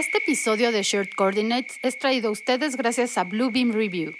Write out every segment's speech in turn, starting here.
Este episodio de Shared Coordinates es traído a ustedes gracias a Bluebeam Review.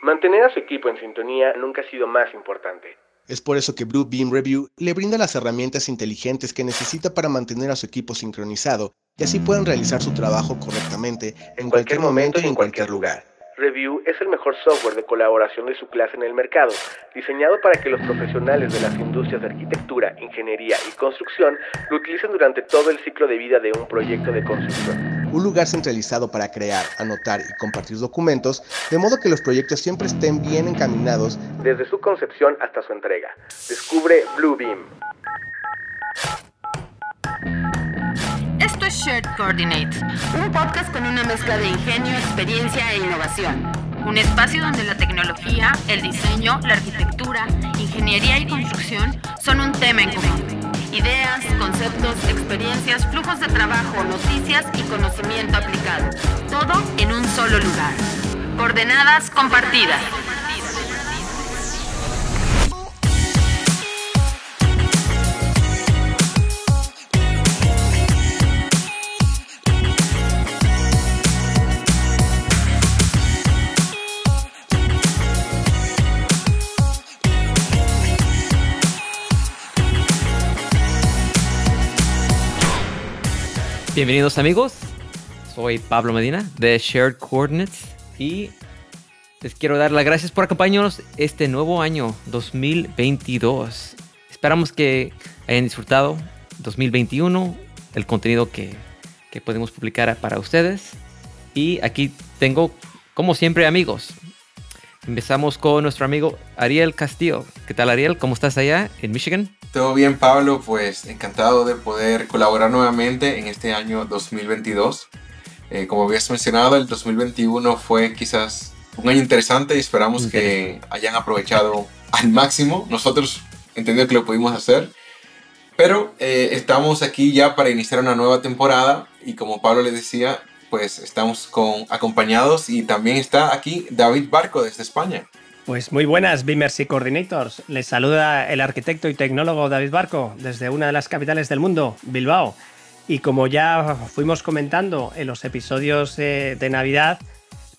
Mantener a su equipo en sintonía nunca ha sido más importante. Es por eso que Bluebeam Review le brinda las herramientas inteligentes que necesita para mantener a su equipo sincronizado y así puedan realizar su trabajo correctamente en cualquier momento y en cualquier lugar. Review es el mejor software de colaboración de su clase en el mercado, diseñado para que los profesionales de las industrias de arquitectura, ingeniería y construcción lo utilicen durante todo el ciclo de vida de un proyecto de construcción. Un lugar centralizado para crear, anotar y compartir documentos, de modo que los proyectos siempre estén bien encaminados desde su concepción hasta su entrega. Descubre Bluebeam. Shared Coordinates, un podcast con una mezcla de ingenio, experiencia e innovación. Un espacio donde la tecnología, el diseño, la arquitectura, ingeniería y construcción son un tema en común. Ideas, conceptos, experiencias, flujos de trabajo, noticias y conocimiento aplicado. Todo en un solo lugar. Coordenadas compartidas. Bienvenidos amigos, soy Pablo Medina de Shared Coordinates y les quiero dar las gracias por acompañarnos este nuevo año 2022. Esperamos que hayan disfrutado 2021, el contenido que, que podemos publicar para ustedes. Y aquí tengo, como siempre amigos, empezamos con nuestro amigo Ariel Castillo. ¿Qué tal Ariel? ¿Cómo estás allá en Michigan? Todo bien, Pablo. Pues encantado de poder colaborar nuevamente en este año 2022. Eh, como habías mencionado, el 2021 fue quizás un año interesante y esperamos que hayan aprovechado al máximo. Nosotros entendemos que lo pudimos hacer. Pero eh, estamos aquí ya para iniciar una nueva temporada y como Pablo le decía, pues estamos con, acompañados y también está aquí David Barco desde España. Pues muy buenas, Beamers y Coordinators. Les saluda el arquitecto y tecnólogo David Barco desde una de las capitales del mundo, Bilbao. Y como ya fuimos comentando en los episodios eh, de Navidad,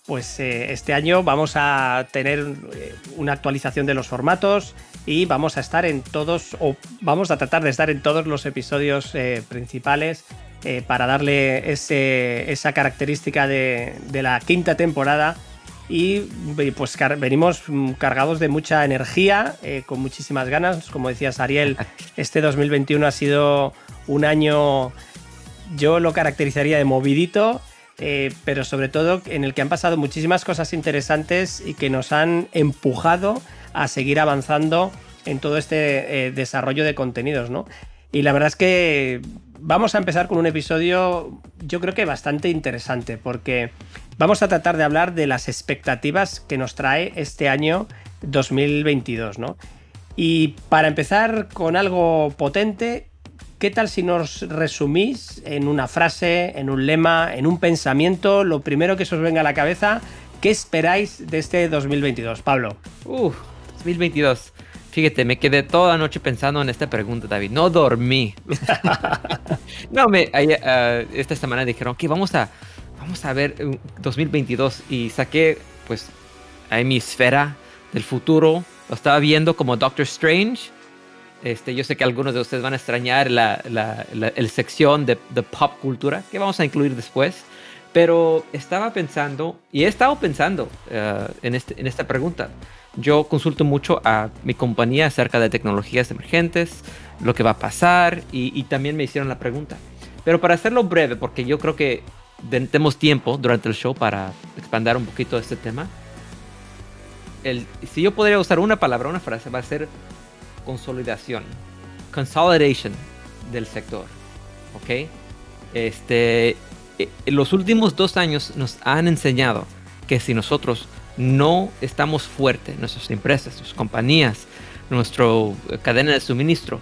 pues eh, este año vamos a tener eh, una actualización de los formatos y vamos a estar en todos, o vamos a tratar de estar en todos los episodios principales para darle esa característica de la quinta temporada y pues venimos mm, cargados de mucha energía, eh, con muchísimas ganas. Como decías, Ariel, este 2021 ha sido un año, yo lo caracterizaría de movidito, eh, pero sobre todo en el que han pasado muchísimas cosas interesantes y que nos han empujado a seguir avanzando en todo este eh, desarrollo de contenidos, ¿no? Y la verdad es que vamos a empezar con un episodio, yo creo que bastante interesante, porque vamos a tratar de hablar de las expectativas que nos trae este año 2022, ¿no? Y para empezar con algo potente, ¿qué tal si nos resumís en una frase, en un lema, en un pensamiento, lo primero que se os venga a la cabeza? ¿Qué esperáis de este 2022, Pablo? Uh, 2022. Fíjate, me quedé toda la noche pensando en esta pregunta, David. No dormí. no, me, uh, esta semana dijeron que vamos a, vamos a ver 2022 uh, y saqué, pues, ahí mi esfera del futuro. Lo estaba viendo como Doctor Strange. Este, yo sé que algunos de ustedes van a extrañar la, la, la sección de, de, pop cultura que vamos a incluir después. Pero estaba pensando, y he estado pensando uh, en, este, en esta pregunta yo consulto mucho a mi compañía acerca de tecnologías emergentes, lo que va a pasar y, también me hicieron la pregunta. Pero para hacerlo breve, porque yo creo que tenemos tiempo durante el show para expandir un poquito este tema. El, si yo podría usar una palabra, una frase, va a ser consolidación, consolidation del sector. ¿Ok? Este, eh, los últimos dos años nos han enseñado que si nosotros no estamos fuertes, nuestras empresas, nuestras compañías, nuestra eh, cadena de suministro,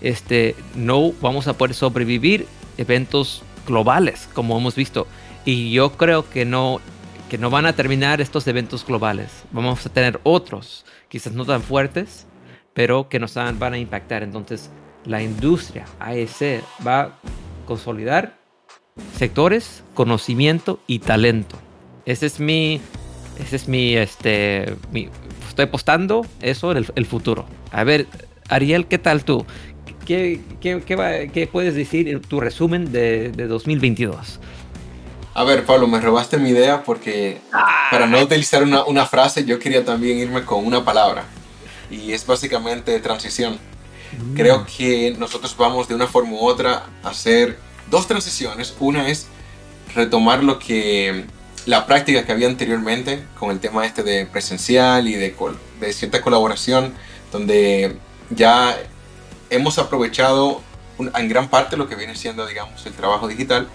este, no vamos a poder sobrevivir eventos globales como hemos visto. Y yo creo que no, que no van a terminar estos eventos globales. Vamos a tener otros, quizás no tan fuertes, pero que nos van a impactar. Entonces, la industria AEC va a consolidar sectores, conocimiento y talento. Ese es mi, ese es mi, este, estoy apostando eso en el, futuro. A ver, Ariel, ¿qué tal tú? ¿Qué, qué, puedes decir tu resumen de, de 2022? A ver, Pablo, me robaste mi idea porque para no utilizar una, una, frase, yo quería también irme con una palabra. Y es básicamente transición. Mm. Creo que nosotros vamos de una forma u otra a hacer dos transiciones. Una es retomar lo que la práctica que había anteriormente con el tema este de presencial y de, de cierta colaboración, donde ya hemos aprovechado en gran parte lo que viene siendo, digamos, el trabajo digital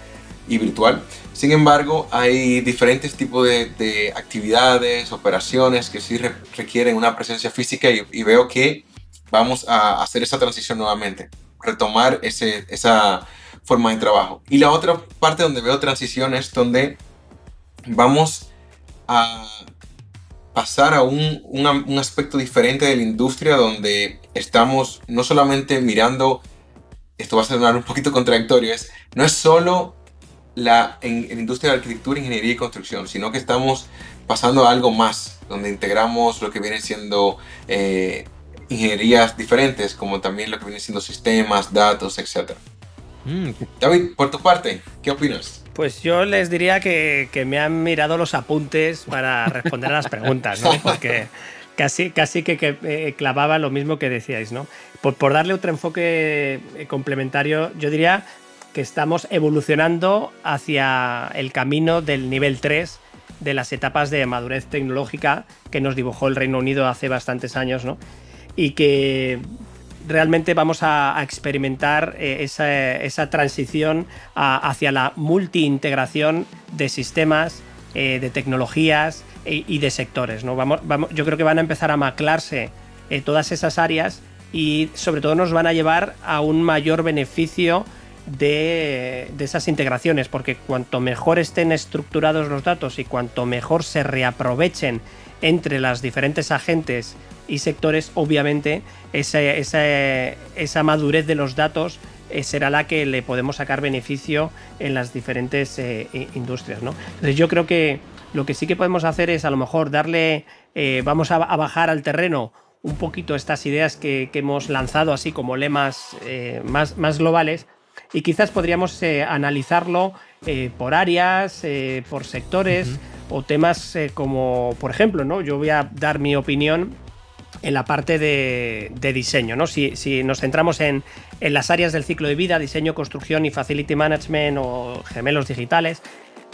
y virtual. Sin embargo, hay diferentes tipos de, actividades, operaciones que sí requieren una presencia física y, veo que vamos a hacer esa transición nuevamente, retomar ese, esa forma de trabajo. Y la otra parte donde veo transición es donde vamos a pasar a un, un, aspecto diferente de la industria donde estamos no solamente mirando, esto va a sonar un poquito contradictorio, es, no es solo la, en, industria de arquitectura, ingeniería y construcción, sino que estamos pasando a algo más, donde integramos lo que viene siendo eh, ingenierías diferentes, como también lo que viene siendo sistemas, datos, etc. Mm. David, por tu parte, ¿qué opinas? Pues yo les diría que, me han mirado los apuntes para responder a las preguntas, ¿no? Porque casi, casi que, eh, clavaba lo mismo que decíais, ¿no? Por, darle otro enfoque eh, complementario, yo diría que estamos evolucionando hacia el camino del nivel 3 de las etapas de madurez tecnológica que nos dibujó el Reino Unido hace bastantes años, ¿no? Y que realmente vamos a, experimentar eh, esa, transición hacia la multi-integración de sistemas, de tecnologías y de sectores. ¿no? Vamos, vamos, yo creo que van a empezar a maclarse eh, todas esas áreas y sobre todo nos van a llevar a un mayor beneficio de, esas integraciones, porque cuanto mejor estén estructurados los datos y cuanto mejor se reaprovechen entre las diferentes agentes y sectores, obviamente esa, esa, madurez de los datos eh, será la que le podemos sacar beneficio en las diferentes eh, industrias. ¿no? Entonces yo creo que lo que sí que podemos hacer es a lo mejor darle, eh, vamos a, bajar al terreno un poquito estas ideas que, hemos lanzado así como lemas más, más globales y quizás podríamos eh, analizarlo eh, por áreas, eh, por sectores o temas como, por ejemplo, ¿no? yo voy a dar mi opinión en la parte de, diseño. ¿no? Si, nos centramos en, las áreas del ciclo de vida, diseño, construcción y facility management o gemelos digitales,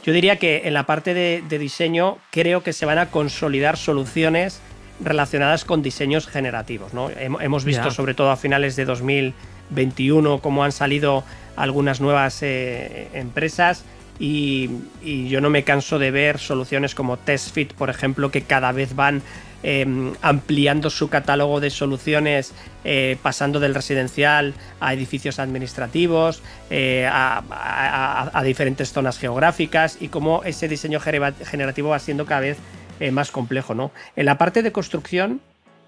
yo diría que en la parte de, diseño creo que se van a consolidar soluciones relacionadas con diseños generativos. ¿no? Hemos visto sobre todo a finales de 2021 cómo han salido algunas nuevas eh, empresas y, yo no me canso de ver soluciones como TestFit, por ejemplo, que cada vez van em, ampliando su catálogo de soluciones, eh, pasando del residencial a edificios administrativos, eh, a, diferentes zonas geográficas y cómo ese diseño generativo va siendo cada vez más complejo. ¿no? En la parte de construcción,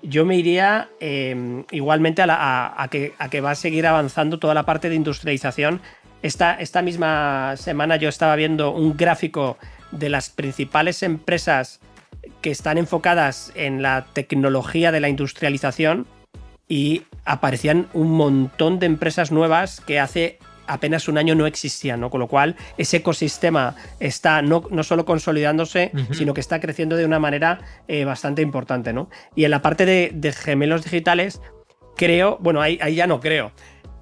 yo me iría em, igualmente a, que, va a seguir avanzando toda la parte de industrialización. Esta, esta misma semana yo estaba viendo un gráfico de las principales empresas que están enfocadas en la tecnología de la industrialización y aparecían un montón de empresas nuevas que hace apenas un año no existían, ¿no? Con lo cual, ese ecosistema está no, no solo consolidándose, sino que está creciendo de una manera eh, bastante importante, ¿no? Y en la parte de, gemelos digitales, creo, bueno, ahí, ya no creo.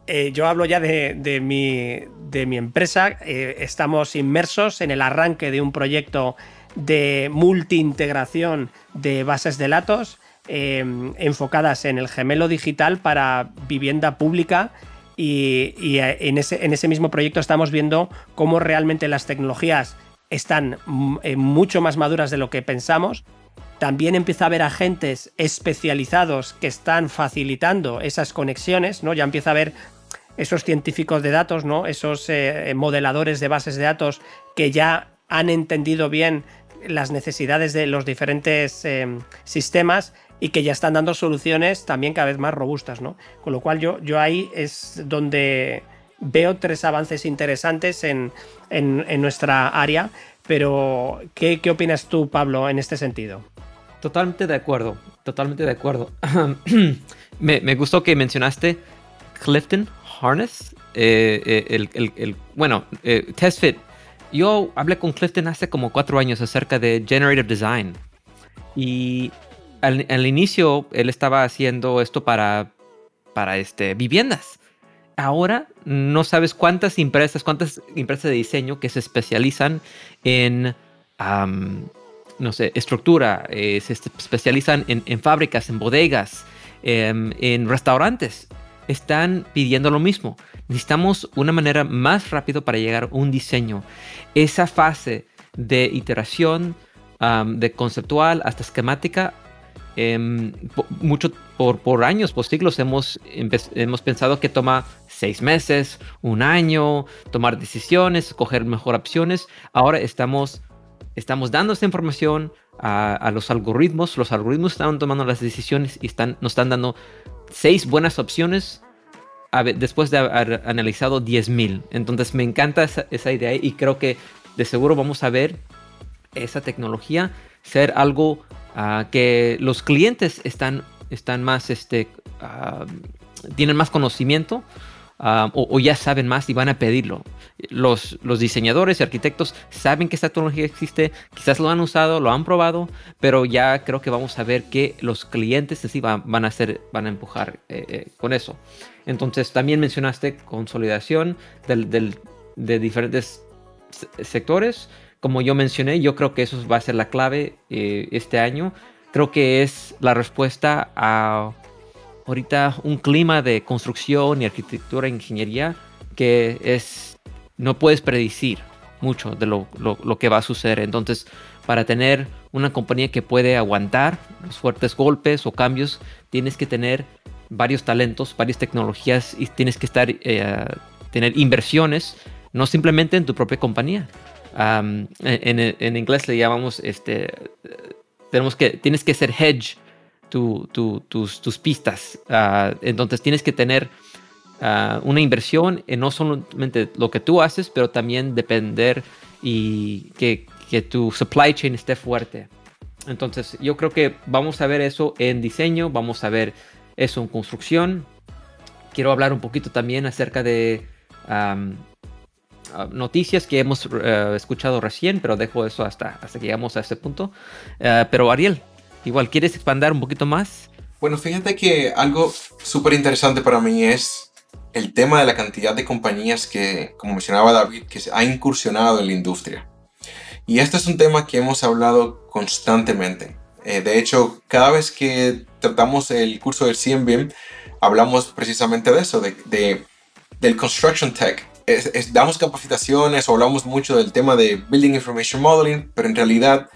Eh, yo hablo ya de, mi, de mi empresa. Eh, estamos inmersos en el arranque de un proyecto de multi-integración de bases de datos enfocadas en el gemelo digital para vivienda pública y, eh, en, ese, en ese mismo proyecto estamos viendo cómo realmente las tecnologías están mm, eh, mucho más maduras de lo que pensamos. También empieza a haber agentes especializados que están facilitando esas conexiones, ¿no? Ya empieza a haber esos científicos de datos, ¿no? Esos eh, modeladores de bases de datos que ya han entendido bien las necesidades de los diferentes sistemas y que ya están dando soluciones también cada vez más robustas, ¿no? Con lo cual yo, yo ahí es donde veo tres avances interesantes en, nuestra área, pero ¿qué, opinas tú, Pablo, en este sentido? Totalmente de acuerdo, totalmente de acuerdo. me, gustó que mencionaste Clifton Harness, eh, eh, el, bueno, eh, TestFit. Yo hablé con Clifton hace como cuatro años acerca de Generative Design. Y al, inicio él estaba haciendo esto para, para este, viviendas. Ahora no sabes cuántas empresas, cuántas empresas de diseño que se especializan en, no sé, estructura, eh, se especializan en, fábricas, en bodegas, em, en restaurantes. Están pidiendo lo mismo. Necesitamos una manera más rápida para llegar a un diseño. Esa fase de iteración, de conceptual hasta esquemática, Em, mucho por, por, años, por siglos hemos, hemos pensado que toma seis meses, un año, tomar decisiones, coger mejor opciones. Ahora estamos, estamos dando esta información a, los algoritmos. Los algoritmos están tomando las decisiones y están, nos están dando seis buenas opciones después de haber analizado 10.000. Entonces me encanta esa, esa idea y creo que de seguro vamos a ver esa tecnología ser algo que los clientes están, están más, este, tienen más conocimiento o, ya saben más y van a pedirlo. Los, los diseñadores y arquitectos saben que esta tecnología existe, quizás lo han usado, lo han probado, pero ya creo que vamos a ver que los clientes sí van, van a hacer, van a empujar eh, eh, con eso. Entonces también mencionaste consolidación de diferentes sectores como yo mencioné, yo creo que eso va a ser la clave eh, este año. Creo que es la respuesta a ahorita un clima de construcción y arquitectura e ingeniería que es no puedes predecir mucho de lo, lo, que va a suceder. Entonces, para tener una compañía que puede aguantar los fuertes golpes o cambios, tienes que tener varios talentos, varias tecnologías y tienes que estar, eh, tener inversiones, no simplemente en tu propia compañía, en, inglés le llamamos, este, tenemos que, tienes que ser hedge tus, tus, pistas. Ah, entonces tienes que tener ah, una inversión en no solamente lo que tú haces, pero también depender y que, que tu supply chain esté fuerte. Entonces yo creo que vamos a ver eso en diseño, vamos a ver eso en construcción. Quiero hablar un poquito también acerca de noticias que hemos eh, escuchado recién, pero dejo eso hasta, hasta que llegamos a ese punto. Eh, pero Ariel, igual, ¿quieres expandir un poquito más? Bueno, fíjate que algo súper interesante para mí es el tema de la cantidad de compañías que, como mencionaba David, que ha incursionado en la industria. Y este es un tema que hemos hablado constantemente. Eh, de hecho, cada vez que tratamos el curso del CMBIM, hablamos precisamente de eso, de, de del Construction Tech, damos capacitaciones o hablamos mucho del tema de Building Information Modeling, pero en realidad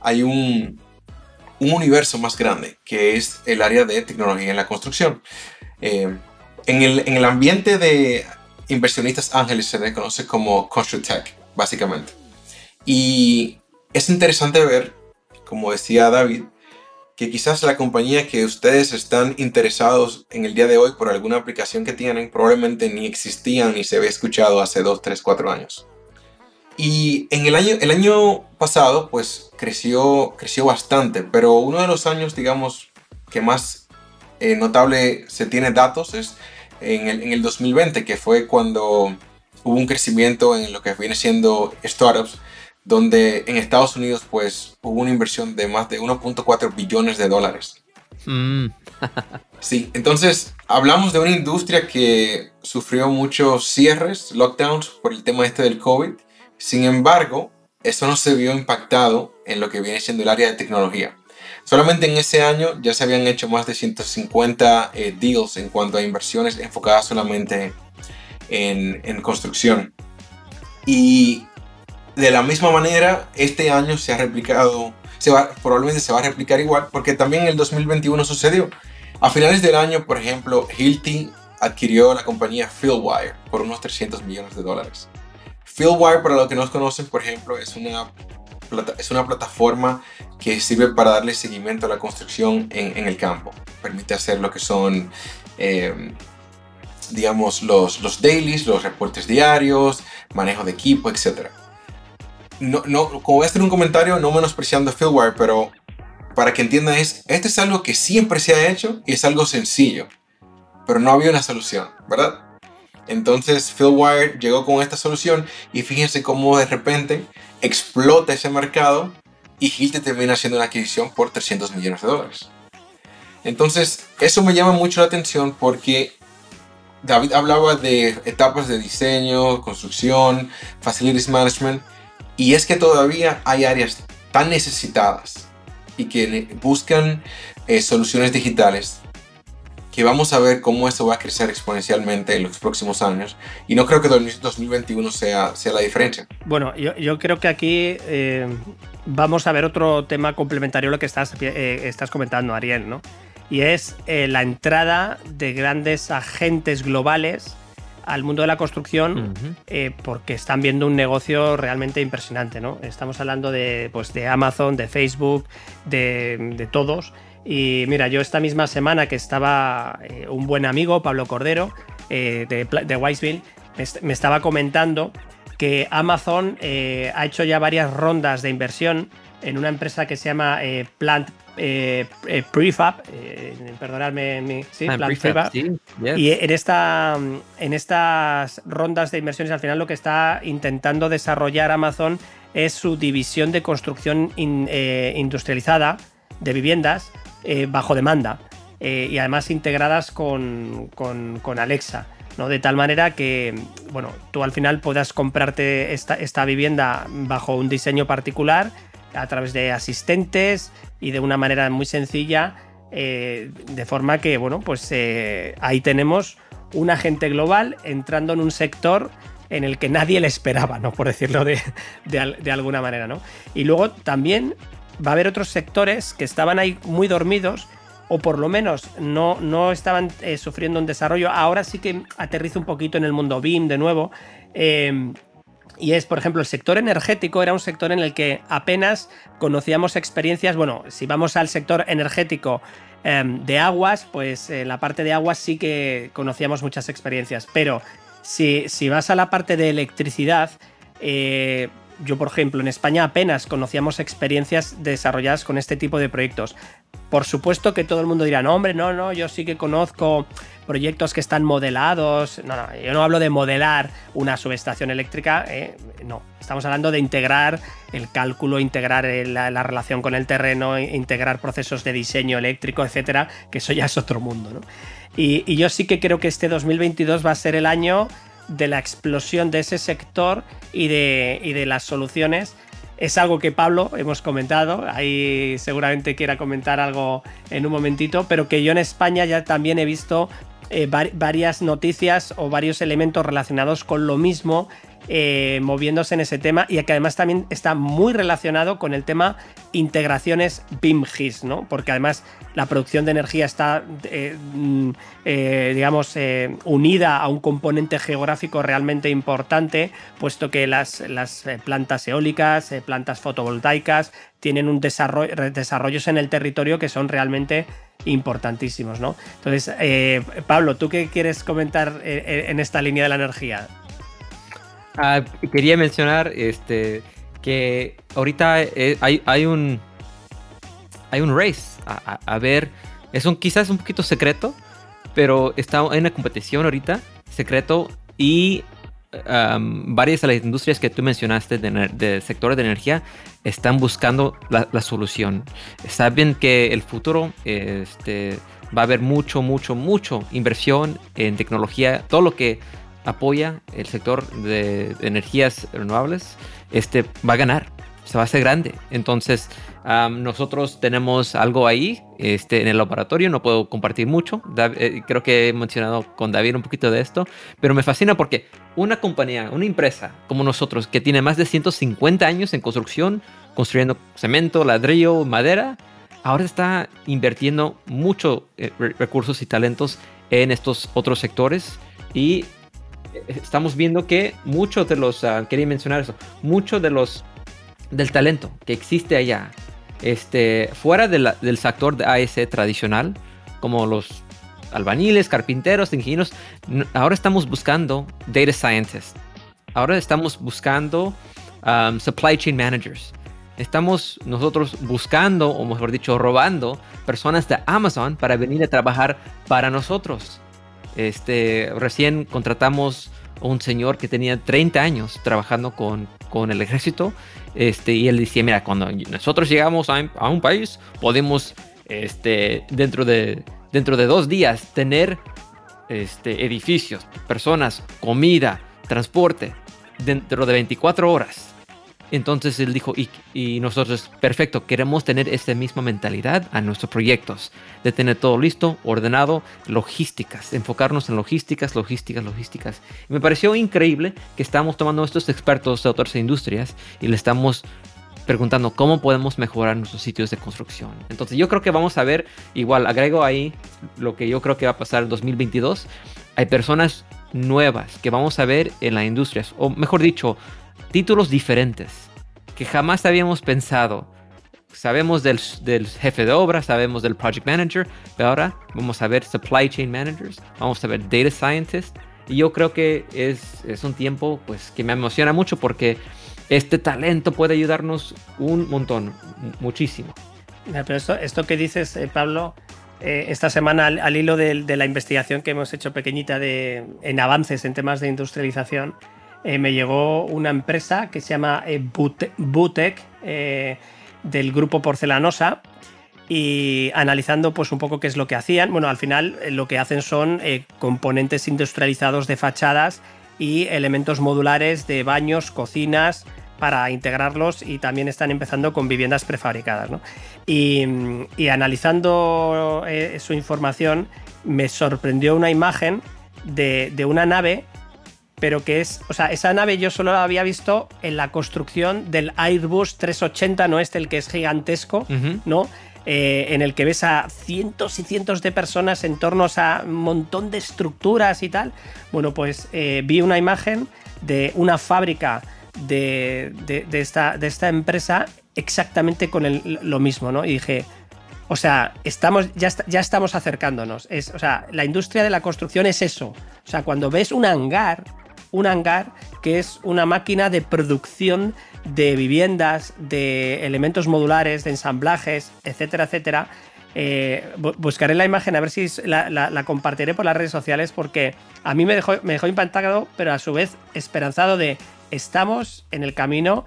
hay un, un universo más grande que es el área de tecnología en la construcción. Eh, en, el, en, el, ambiente de inversionistas ángeles se le conoce como Tech, básicamente. Y es interesante ver, como decía David, que quizás la compañía que ustedes están interesados en el día de hoy por alguna aplicación que tienen probablemente ni existían ni se había escuchado hace 2, 3, 4 años. Y en el año, el año pasado pues creció, creció bastante, pero uno de los años digamos que más eh, notable se tiene datos es en el, en el 2020, que fue cuando hubo un crecimiento en lo que viene siendo startups donde en Estados Unidos pues hubo una inversión de más de 1.4 billones de dólares. Mm. sí, entonces hablamos de una industria que sufrió muchos cierres, lockdowns por el tema este del COVID. Sin embargo, eso no se vio impactado en lo que viene siendo el área de tecnología. Solamente en ese año ya se habían hecho más de 150 eh, deals en cuanto a inversiones enfocadas solamente en, en construcción. Y de la misma manera, este año se ha replicado, probablemente se va a replicar igual, porque también en el 2021 sucedió. A finales del año, por ejemplo, Hilti adquirió la compañía Fieldwire por unos 300 millones de dólares. Fieldwire, para los que no conocen, por ejemplo, es una, es una plataforma que sirve para darle seguimiento a la construcción en, el campo. Permite hacer lo que son eh, digamos, los, los dailies, los reportes diarios, manejo de equipo, etc. No, no, como voy a hacer un comentario, no menospreciando Philwire, pero para que entiendan es, esto es algo que siempre se ha hecho y es algo sencillo, pero no había una solución, ¿verdad? Entonces Philwire llegó con esta solución y fíjense cómo de repente explota ese mercado y Hilte termina haciendo una adquisición por 300 millones de dólares. Entonces, eso me llama mucho la atención porque David hablaba de etapas de diseño, construcción, facilities management, y es que todavía hay áreas tan necesitadas y que buscan eh, soluciones digitales que vamos a ver cómo esto va a crecer exponencialmente en los próximos años. Y no creo que 2021 sea, sea la diferencia. Bueno, yo, creo que aquí eh, vamos a ver otro tema complementario a lo que estás, eh, estás comentando, Ariel, ¿no? Y es la entrada de grandes agentes globales al mundo de la construcción porque están viendo un negocio realmente impresionante, ¿no? Estamos hablando de, pues, de Amazon, de Facebook, de, de todos y mira, yo esta misma semana que estaba eh, un buen amigo, Pablo Cordero, eh, de, de Wiseville, me estaba comentando que Amazon eh, ha hecho ya varias rondas de inversión en una empresa que se llama Plant Prefab, perdonadme, sí, Plant Prefab. Y en, esta, en estas rondas de inversiones, al final lo que está intentando desarrollar Amazon es su división de construcción industrializada de viviendas eh, bajo demanda eh, y además integradas con, Alexa. ¿No? De tal manera que, bueno, tú al final puedas comprarte esta, esta vivienda bajo un diseño particular a través de asistentes y de una manera muy sencilla, eh, de forma que, bueno, pues ahí tenemos un agente global entrando en un sector en el que nadie le esperaba, ¿no? Por decirlo de, de, alguna manera, ¿no? Y luego también va a haber otros sectores que estaban ahí muy dormidos o por lo menos no, no estaban eh, sufriendo un desarrollo. Ahora sí que aterriza un poquito en el mundo BIM de nuevo. Em, y es, por ejemplo, el sector energético era un sector en el que apenas conocíamos experiencias. Bueno, si vamos al sector energético em, de aguas, pues en la parte de aguas sí que conocíamos muchas experiencias. Pero si, si vas a la parte de electricidad, eh, yo, por ejemplo, en España apenas conocíamos experiencias desarrolladas con este tipo de proyectos. Por supuesto que todo el mundo dirá, no, hombre, no, no, yo sí que conozco proyectos que están modelados. No, no, yo no hablo de modelar una subestación eléctrica, eh, no. Estamos hablando de integrar el cálculo, integrar la, relación con el terreno, integrar procesos de diseño eléctrico, etcétera, que eso ya es otro mundo, ¿no? Y, y yo sí que creo que este 2022 va a ser el año de la explosión de ese sector y de, de las soluciones. Es algo que Pablo hemos comentado, ahí seguramente quiera comentar algo en un momentito, pero que yo en España ya también he visto eh, varias noticias o varios elementos relacionados con lo mismo eh, moviéndose en ese tema y que además también está muy relacionado con el tema integraciones BIM-GIS, ¿no? Porque además la producción de energía está, eh, mm, eh, digamos, unida a un componente geográfico realmente importante, puesto que las, las plantas eólicas, plantas fotovoltaicas, tienen un desarrollo, desarrollos en el territorio que son realmente importantísimos, ¿no? Entonces, Pablo, ¿tú qué quieres comentar en esta línea de la energía? Ah, quería mencionar este, que ahorita eh, hay, hay, un hay un race a, ver. Es un quizás un poquito secreto, pero está en una competición ahorita, secreto, y varias de las industrias que tú mencionaste de, de sectores de energía están buscando la, la, solución. Saben que el futuro este, va a haber mucho, mucho, mucho inversión en tecnología, todo lo que apoya el sector de energías renovables, este va a ganar, se va a hacer grande. Entonces, nosotros tenemos algo ahí este, en el laboratorio, no puedo compartir mucho. Eh, creo que he mencionado con David un poquito de esto, pero me fascina porque una compañía, una empresa como nosotros, que tiene más de 150 años en construcción, construyendo cemento, ladrillo, madera, ahora está invirtiendo mucho eh, recursos y talentos en estos otros sectores y estamos viendo que muchos de los, uh, quería mencionar eso, muchos de los, del talento que existe allá, este, fuera del sector de AS tradicional, como los albañiles, carpinteros, ingenieros. Ahora estamos buscando data scientists. Ahora estamos buscando um, supply chain managers. Estamos nosotros buscando, o mejor dicho, robando personas de Amazon para venir a trabajar para nosotros. Este, recién contratamos un señor que tenía 30 años trabajando con, con el ejército. Este, y él decía, mira, cuando nosotros llegamos a, a un país, podemos este, dentro, de, dentro de dos días tener este, edificios, personas, comida, transporte, dentro de 24 horas. Entonces él dijo, y, nosotros, perfecto, queremos tener esta misma mentalidad a nuestros proyectos, de tener todo listo, ordenado, logísticas, enfocarnos en logísticas, logísticas, logísticas. me pareció increíble que estamos tomando a estos expertos de otras industrias y le estamos preguntando cómo podemos mejorar nuestros sitios de construcción. Entonces yo creo que vamos a ver, igual agrego ahí lo que yo creo que va a pasar en 2022. Hay personas nuevas que vamos a ver en las industrias, o mejor dicho, títulos diferentes que jamás habíamos pensado. Sabemos del, jefe de obra, sabemos del project manager, pero ahora vamos a ver supply chain managers, vamos a ver data scientists. Y yo creo que es, es un tiempo pues, que me emociona mucho porque este talento puede ayudarnos un montón, muchísimo. Pero esto, esto que dices, eh, Pablo, eh, esta semana al, hilo de, de, la investigación que hemos hecho pequeñita de, en avances en temas de industrialización, eh, me llegó una empresa que se llama eh, Butec eh, del grupo Porcelanosa y analizando pues un poco qué es lo que hacían. Bueno, al final lo que hacen son componentes industrializados de fachadas y elementos modulares de baños, cocinas para integrarlos y también están empezando con viviendas prefabricadas. Y, analizando su información me sorprendió una imagen de una nave pero que es, o sea, esa nave yo solo la había visto en la construcción del Airbus 380, ¿no? Este, el que es gigantesco, ¿no? Eh, en el que ves a cientos y cientos de personas en torno a un montón de estructuras y tal. Bueno, pues eh, vi una imagen de una fábrica de, esta, de esta, empresa exactamente con lo mismo, ¿no? Y dije, o sea, estamos, ya, ya estamos acercándonos. Es, o sea, la industria de la construcción es eso. O sea, cuando ves un hangar, un hangar que es una máquina de producción de viviendas, de elementos modulares, de ensamblajes, etcétera, etcétera. Eh, buscaré la imagen a ver si la, compartiré por las redes sociales porque a mí me dejó, me dejó impactado, pero a su vez esperanzado de estamos en el camino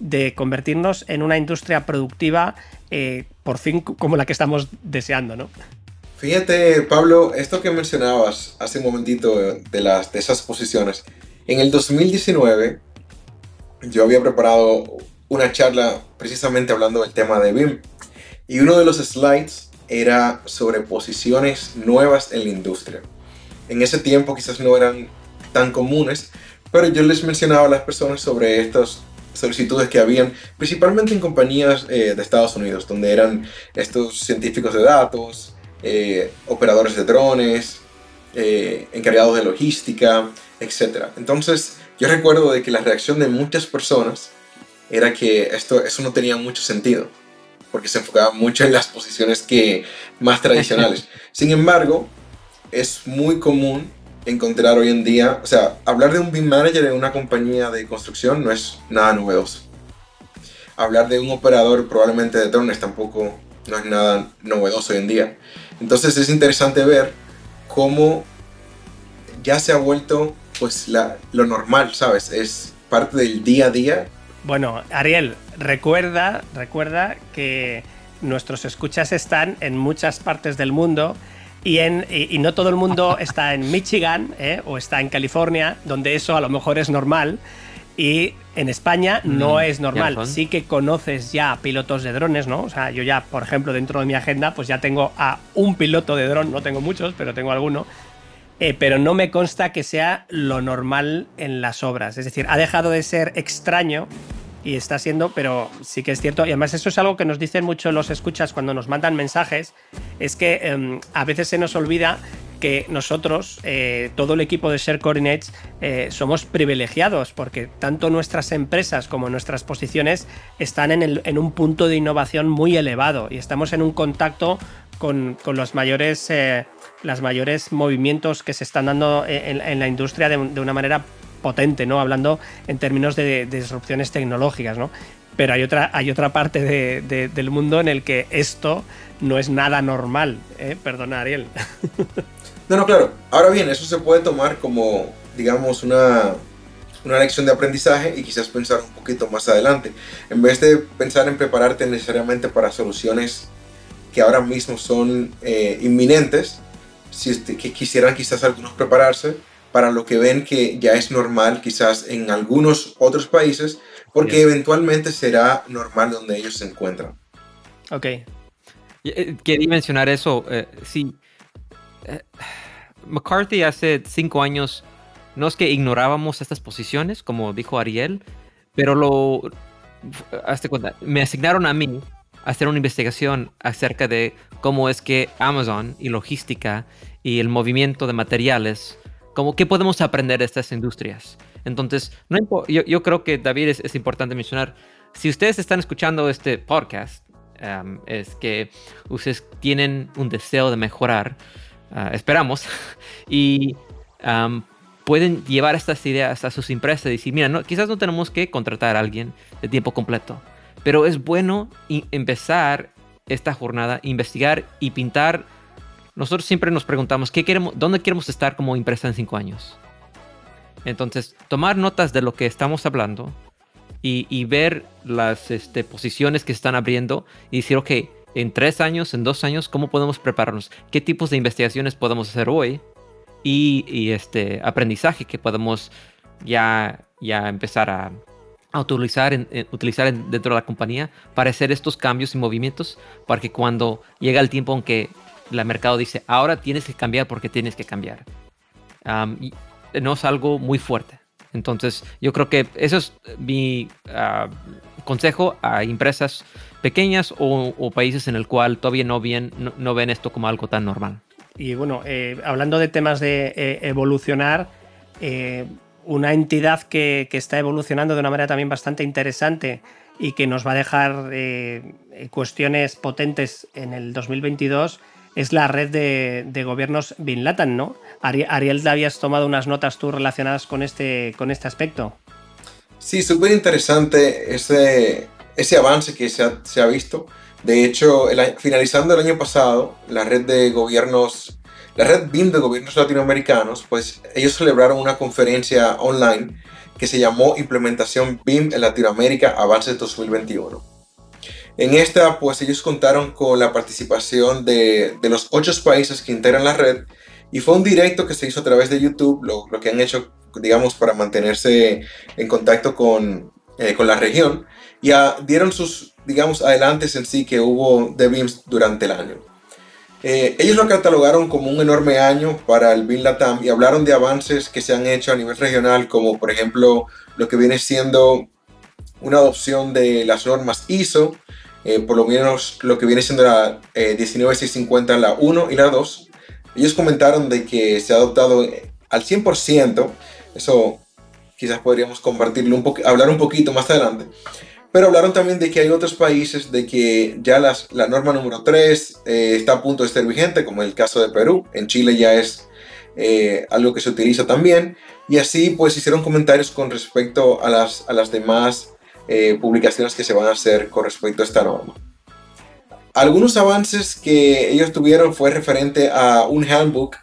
de convertirnos en una industria productiva eh, por fin como la que estamos deseando, ¿no? Fíjate, Pablo, esto que mencionabas hace un momentito de, las, de esas posiciones, en el 2019 yo había preparado una charla precisamente hablando del tema de BIM y uno de los slides era sobre posiciones nuevas en la industria. En ese tiempo quizás no eran tan comunes, pero yo les mencionaba a las personas sobre estas solicitudes que habían, principalmente en compañías eh, de Estados Unidos, donde eran estos científicos de datos, eh, operadores de drones, eh, encargados de logística, etc. Entonces, yo recuerdo de que la reacción de muchas personas era que esto, eso no tenía mucho sentido, porque se enfocaba mucho en las posiciones que, más tradicionales. Sin embargo, es muy común encontrar hoy en día, o sea, hablar de un BIM manager en una compañía de construcción no es nada novedoso. Hablar de un operador probablemente de drones tampoco no es nada novedoso hoy en día. Entonces es interesante ver cómo ya se ha vuelto pues lo normal, ¿sabes? Es parte del día a día. Bueno, Ariel, recuerda, recuerda que nuestros escuchas están en muchas partes del mundo y, en, y, no todo el mundo está en Michigan ¿eh? o está en California, donde eso a lo mejor es normal. Y en España no mm, es normal. Sí que conoces ya pilotos de drones, ¿no? O sea, yo ya, por ejemplo, dentro de mi agenda, pues ya tengo a un piloto de dron, no tengo muchos, pero tengo alguno, eh, pero no me consta que sea lo normal en las obras. Es decir, ha dejado de ser extraño y está siendo, pero sí que es cierto. Y además eso es algo que nos dicen mucho los escuchas cuando nos mandan mensajes, es que em, a veces se nos olvida que nosotros, eh, todo el equipo de Share Coordinates, eh, somos privilegiados porque tanto nuestras empresas como nuestras posiciones están en, un punto de innovación muy elevado y estamos en un contacto con, los mayores, las mayores movimientos que se están dando en, la industria de, una manera potente, ¿no? Hablando en términos de, disrupciones tecnológicas, ¿no? Pero hay otra, hay otra parte del mundo en el que esto no es nada normal, ¿eh? Perdona, Ariel. No, no, claro. Ahora bien, eso se puede tomar como, digamos, una, una lección de aprendizaje y quizás pensar un poquito más adelante. En vez de pensar en prepararte necesariamente para soluciones que ahora mismo son eh, inminentes, si este, que quisieran quizás algunos prepararse para lo que ven que ya es normal quizás en algunos otros países, porque eventualmente será normal donde ellos se encuentran. Ok. Eh, quería mencionar eso. Eh, sí. McCarthy hace cinco años no es que ignorábamos estas posiciones, como dijo Ariel, pero lo. Hazte cuenta, me asignaron a mí hacer una investigación acerca de cómo es que Amazon y logística y el movimiento de materiales, como qué podemos aprender de estas industrias. Entonces, no yo, creo que David es, importante mencionar, si ustedes están escuchando este podcast, um, es que ustedes tienen un deseo de mejorar, uh, esperamos, y um, pueden llevar estas ideas a sus empresas y decir, mira, no, quizás no tenemos que contratar a alguien de tiempo completo, pero es bueno empezar esta jornada, investigar y pintar. Nosotros siempre nos preguntamos, ¿qué queremos, ¿dónde queremos estar como empresa en cinco años? Entonces, tomar notas de lo que estamos hablando y, ver las este, posiciones que se están abriendo y decir, ok, en tres años, en dos años, ¿cómo podemos prepararnos? ¿Qué tipos de investigaciones podemos hacer hoy y, este aprendizaje que podemos ya, ya empezar a, utilizar, en, utilizar dentro de la compañía para hacer estos cambios y movimientos para que cuando llega el tiempo en que el mercado dice ahora tienes que cambiar porque tienes que cambiar no es algo muy fuerte. Entonces yo creo que eso es mi ah, consejo a empresas pequeñas o, países en el cual todavía no, bien, no ven esto como algo tan normal. Y bueno, eh, hablando de temas de eh, evolucionar, eh, una entidad que, está evolucionando de una manera también bastante interesante y que nos va a dejar cuestiones potentes en el 2022 es la red de, gobiernos Bin Laden, ¿no? Ariel, ¿te habías tomado unas notas tú relacionadas con este, con este aspecto? Sí, súper interesante ese, ese avance que se ha, se ha visto de hecho, finalizando el año pasado, la red de gobiernos, la red BIM de gobiernos latinoamericanos, pues ellos celebraron una conferencia online que se llamó Implementación BIM en Latinoamérica Avances 2021. En esta, pues ellos contaron con la participación de, los ocho países que integran la red y fue un directo que se hizo a través de YouTube, lo, que han hecho, digamos, para mantenerse en contacto con, eh, con la región y dieron sus, digamos, adelantes en sí que hubo de BIMS durante el año. Eh, ellos lo catalogaron como un enorme año para el BIM Latam y hablaron de avances que se han hecho a nivel regional, como por ejemplo lo que viene siendo una adopción de las normas ISO, eh, por lo menos lo que viene siendo la 19650, la 1 y la 2. Ellos comentaron de que se ha adoptado al 100%, eso quizás podríamos compartirlo un hablar un poquito más adelante, pero hablaron también de que hay otros países de que ya la norma número 3 eh, está a punto de ser vigente, como el caso de Perú. En Chile ya es eh, algo que se utiliza también. Y así pues hicieron comentarios con respecto a las, a las demás eh, publicaciones que se van a hacer con respecto a esta norma. Algunos avances que ellos tuvieron fue referente a un handbook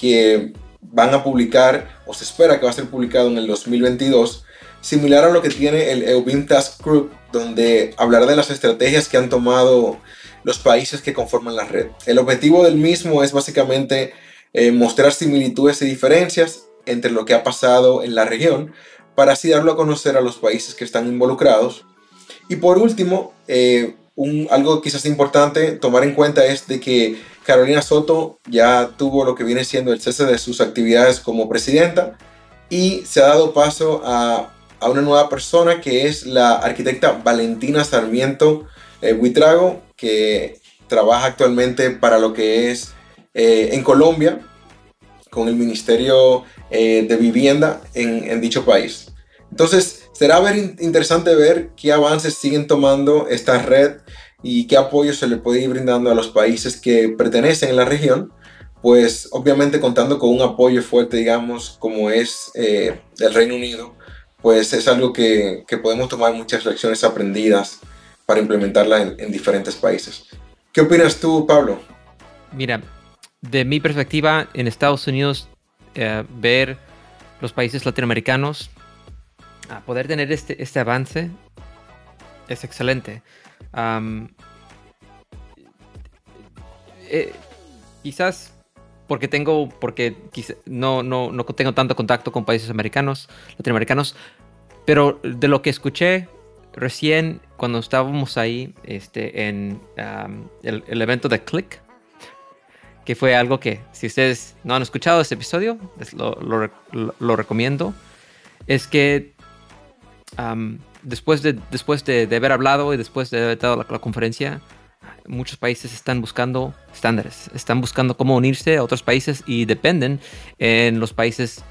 que van a publicar o se espera que va a ser publicado en el 2022 similar a lo que tiene el EUBIM Task Group, donde hablará de las estrategias que han tomado los países que conforman la red. El objetivo del mismo es básicamente eh, mostrar similitudes y diferencias entre lo que ha pasado en la región, para así darlo a conocer a los países que están involucrados. Y por último, eh, un, algo quizás importante tomar en cuenta es de que Carolina Soto ya tuvo lo que viene siendo el cese de sus actividades como presidenta y se ha dado paso a a una nueva persona que es la arquitecta Valentina Sarmiento eh, Huitrago, que trabaja actualmente para lo que es eh, en Colombia con el Ministerio eh, de Vivienda en, dicho país. Entonces, será ver interesante ver qué avances siguen tomando esta red y qué apoyo se le puede ir brindando a los países que pertenecen a la región, pues obviamente contando con un apoyo fuerte, digamos, como es el Reino Unido, pues es algo que, que, podemos tomar muchas lecciones aprendidas para implementarla en, en diferentes países. ¿Qué opinas tú, Pablo? Mira, de mi perspectiva, en Estados Unidos, eh, ver los países latinoamericanos poder tener este, este avance es excelente. Eh, quizás porque tengo, porque no, no, no tengo tanto contacto con países americanos, latinoamericanos, pero de lo que escuché recién cuando estábamos ahí este, en el, el, evento de Click, que fue algo que, si ustedes no han escuchado ese episodio, lo, lo, recomiendo, es que después, de, después de, haber hablado y después de haber dado la, conferencia, muchos países están buscando estándares, están buscando cómo unirse a otros países y dependen en los países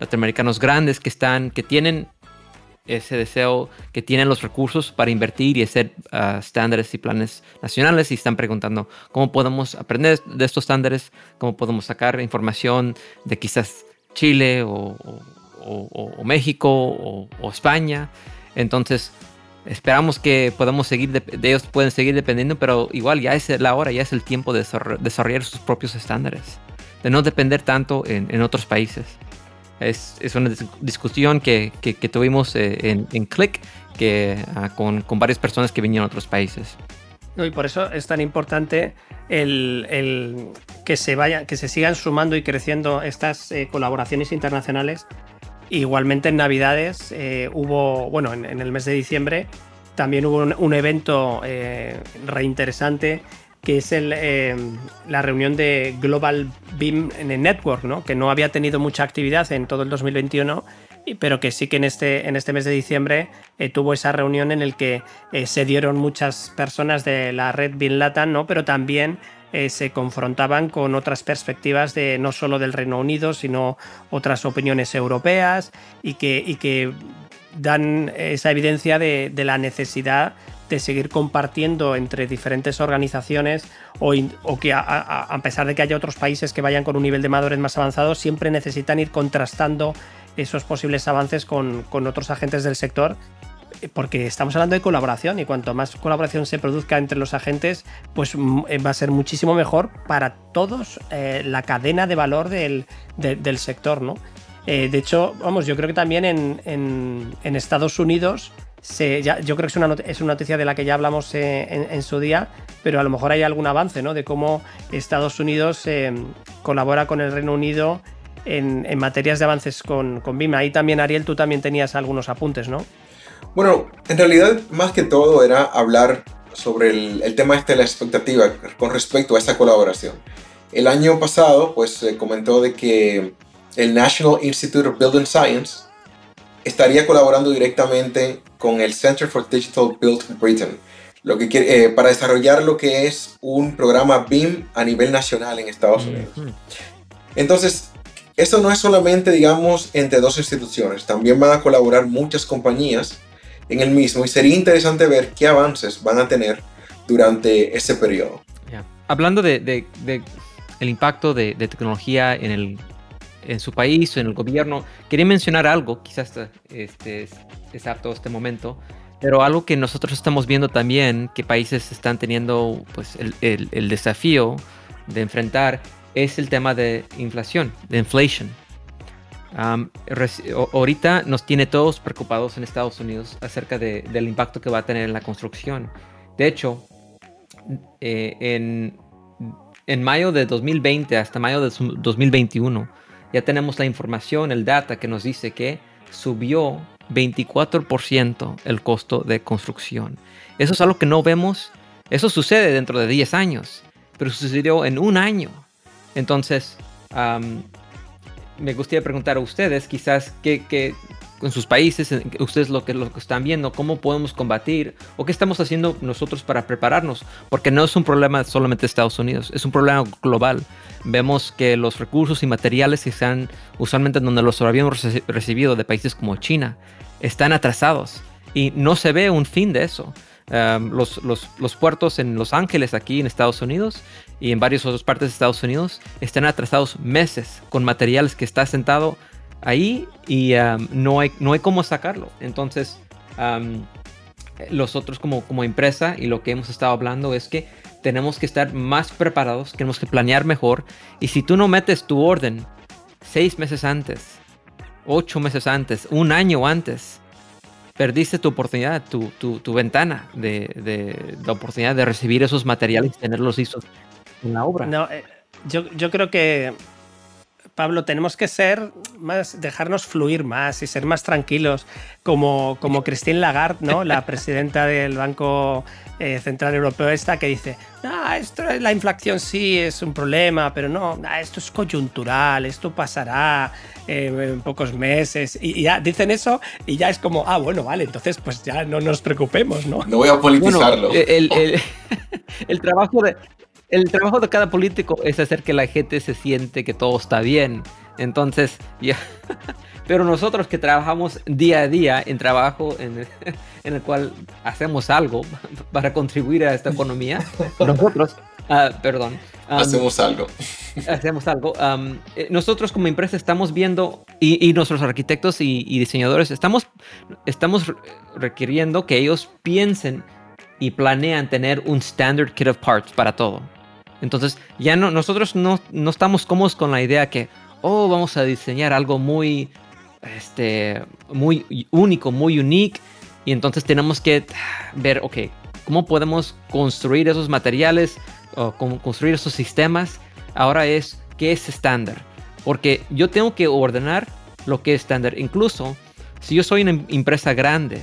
latinoamericanos grandes que están, que tienen ese deseo que tienen los recursos para invertir y hacer ah, estándares y planes nacionales y están preguntando cómo podemos aprender de estos estándares, cómo podemos sacar información de quizás Chile o, México o, España. Entonces, esperamos que podamos seguir, de, ellos pueden seguir dependiendo, pero igual ya es la hora, ya es el tiempo de desarrollar sus propios estándares, de no depender tanto en otros países. Es, es una discusión que, que, tuvimos eh, en, en Click que, ah, con, con, varias personas que vinieron de otros países. y por eso es tan importante el, el, que, se vaya, que se sigan sumando y creciendo estas eh, colaboraciones internacionales. Igualmente en Navidades eh, hubo, bueno, en, el mes de diciembre también hubo un, evento reinteresante que es em, la reunión de Global BIM Network, ¿no? que no había tenido mucha actividad en todo el 2021, pero que sí que en este, en este mes de diciembre eh, tuvo esa reunión en el que eh, se dieron muchas personas de la red BIM Latam, ¿no? pero también eh, se confrontaban con otras perspectivas de no solo del Reino Unido, sino otras opiniones europeas y que, dan esa evidencia de, de la necesidad de seguir compartiendo entre diferentes organizaciones o, que a, pesar de que haya otros países que vayan con un nivel de madurez más avanzado, siempre necesitan ir contrastando esos posibles avances con, otros agentes del sector porque estamos hablando de colaboración y cuanto más colaboración se produzca entre los agentes, pues mm, eh, va a ser muchísimo mejor para todos eh, la cadena de valor del, sector, ¿no? Eh, de hecho, vamos, yo creo que también en, en Estados Unidos yo creo que es una, es una, noticia de la que ya hablamos eh, en, su día, pero a lo mejor hay algún avance, ¿no? De cómo Estados Unidos eh, colabora con el Reino Unido en, materias de avances con, con BIM. Ahí también, Ariel, tú también tenías algunos apuntes, ¿no? Bueno, en realidad, más que todo era hablar sobre el, tema este de la expectativa con respecto a esta colaboración. El año pasado, pues se comentó de que el National Institute of Building Science estaría colaborando directamente con el Center for Digital Build Britain, lo que quiere, eh, para desarrollar lo que es un programa BIM a nivel nacional en Estados Unidos. Entonces, esto no es solamente, digamos, entre dos instituciones, también van a colaborar muchas compañías en el mismo y sería interesante ver qué avances van a tener durante ese periodo. Hablando de, el impacto de, tecnología en el en su país o en el gobierno. Quería mencionar algo, quizás este, es apto este momento, pero algo que nosotros estamos viendo también, que países están teniendo pues, el, el, desafío de enfrentar, es el tema de inflación, de inflation. Ahorita nos tiene todos preocupados en Estados Unidos acerca de, del impacto que va a tener en la construcción. De hecho, eh, en, en mayo de 2020 hasta mayo de 2021, ya tenemos la información, el data que nos dice que subió 24% el costo de construcción. Eso es algo que no vemos, eso sucede dentro de 10 años, pero sucedió en un año. Entonces, me gustaría preguntar a ustedes quizás qué, qué, en sus países, ustedes lo que, lo que están viendo, cómo podemos combatir o qué estamos haciendo nosotros para prepararnos, porque no es un problema solamente de Estados Unidos, es un problema global. Vemos que los recursos y materiales que están usualmente donde los habíamos recibido de países como China están atrasados y no se ve un fin de eso. Los, los, puertos en Los Ángeles, aquí en Estados Unidos, y en varias otras partes de Estados Unidos, están atrasados meses con materiales que está sentado ahí y no, hay, no hay cómo sacarlo. Entonces, nosotros como, como empresa y lo que hemos estado hablando es que tenemos que estar más preparados, tenemos que planear mejor. Y si tú no metes tu orden seis meses antes, ocho meses antes, un año antes, perdiste tu oportunidad, tu, tu, ventana de, de, la oportunidad de recibir esos materiales y tenerlos listos en la obra. No, eh, yo, yo creo que Pablo, tenemos que ser más, dejarnos fluir más y ser más tranquilos, como, como Christine Lagarde, ¿no? La presidenta del Banco eh, Central Europeo esta que dice, ah, esto la inflación sí es un problema, pero no, esto es coyuntural, esto pasará eh, en pocos meses. Y, ya dicen eso y ya es como, ah, bueno, vale, entonces pues ya no nos preocupemos, ¿no? No voy a politizarlo. el, el trabajo de, el trabajo de cada político es hacer que la gente se siente que todo está bien. Entonces, ya. Pero nosotros que trabajamos día a día en trabajo en el, cual hacemos algo para contribuir a esta economía, nosotros, ah, perdón. hacemos algo. Hacemos algo. Eh, nosotros como empresa estamos viendo, y, nuestros arquitectos y, y, diseñadores, estamos, estamos requiriendo que ellos piensen y planean tener un standard kit of parts para todo. Entonces, ya no, nosotros no, no estamos cómodos con la idea que, oh, vamos a diseñar algo muy, este, muy único, muy unique. Y entonces tenemos que ver, ok, cómo podemos construir esos materiales, o cómo construir esos sistemas. Ahora es, ¿qué es estándar? Porque yo tengo que ordenar lo que es estándar. Incluso si yo soy una empresa grande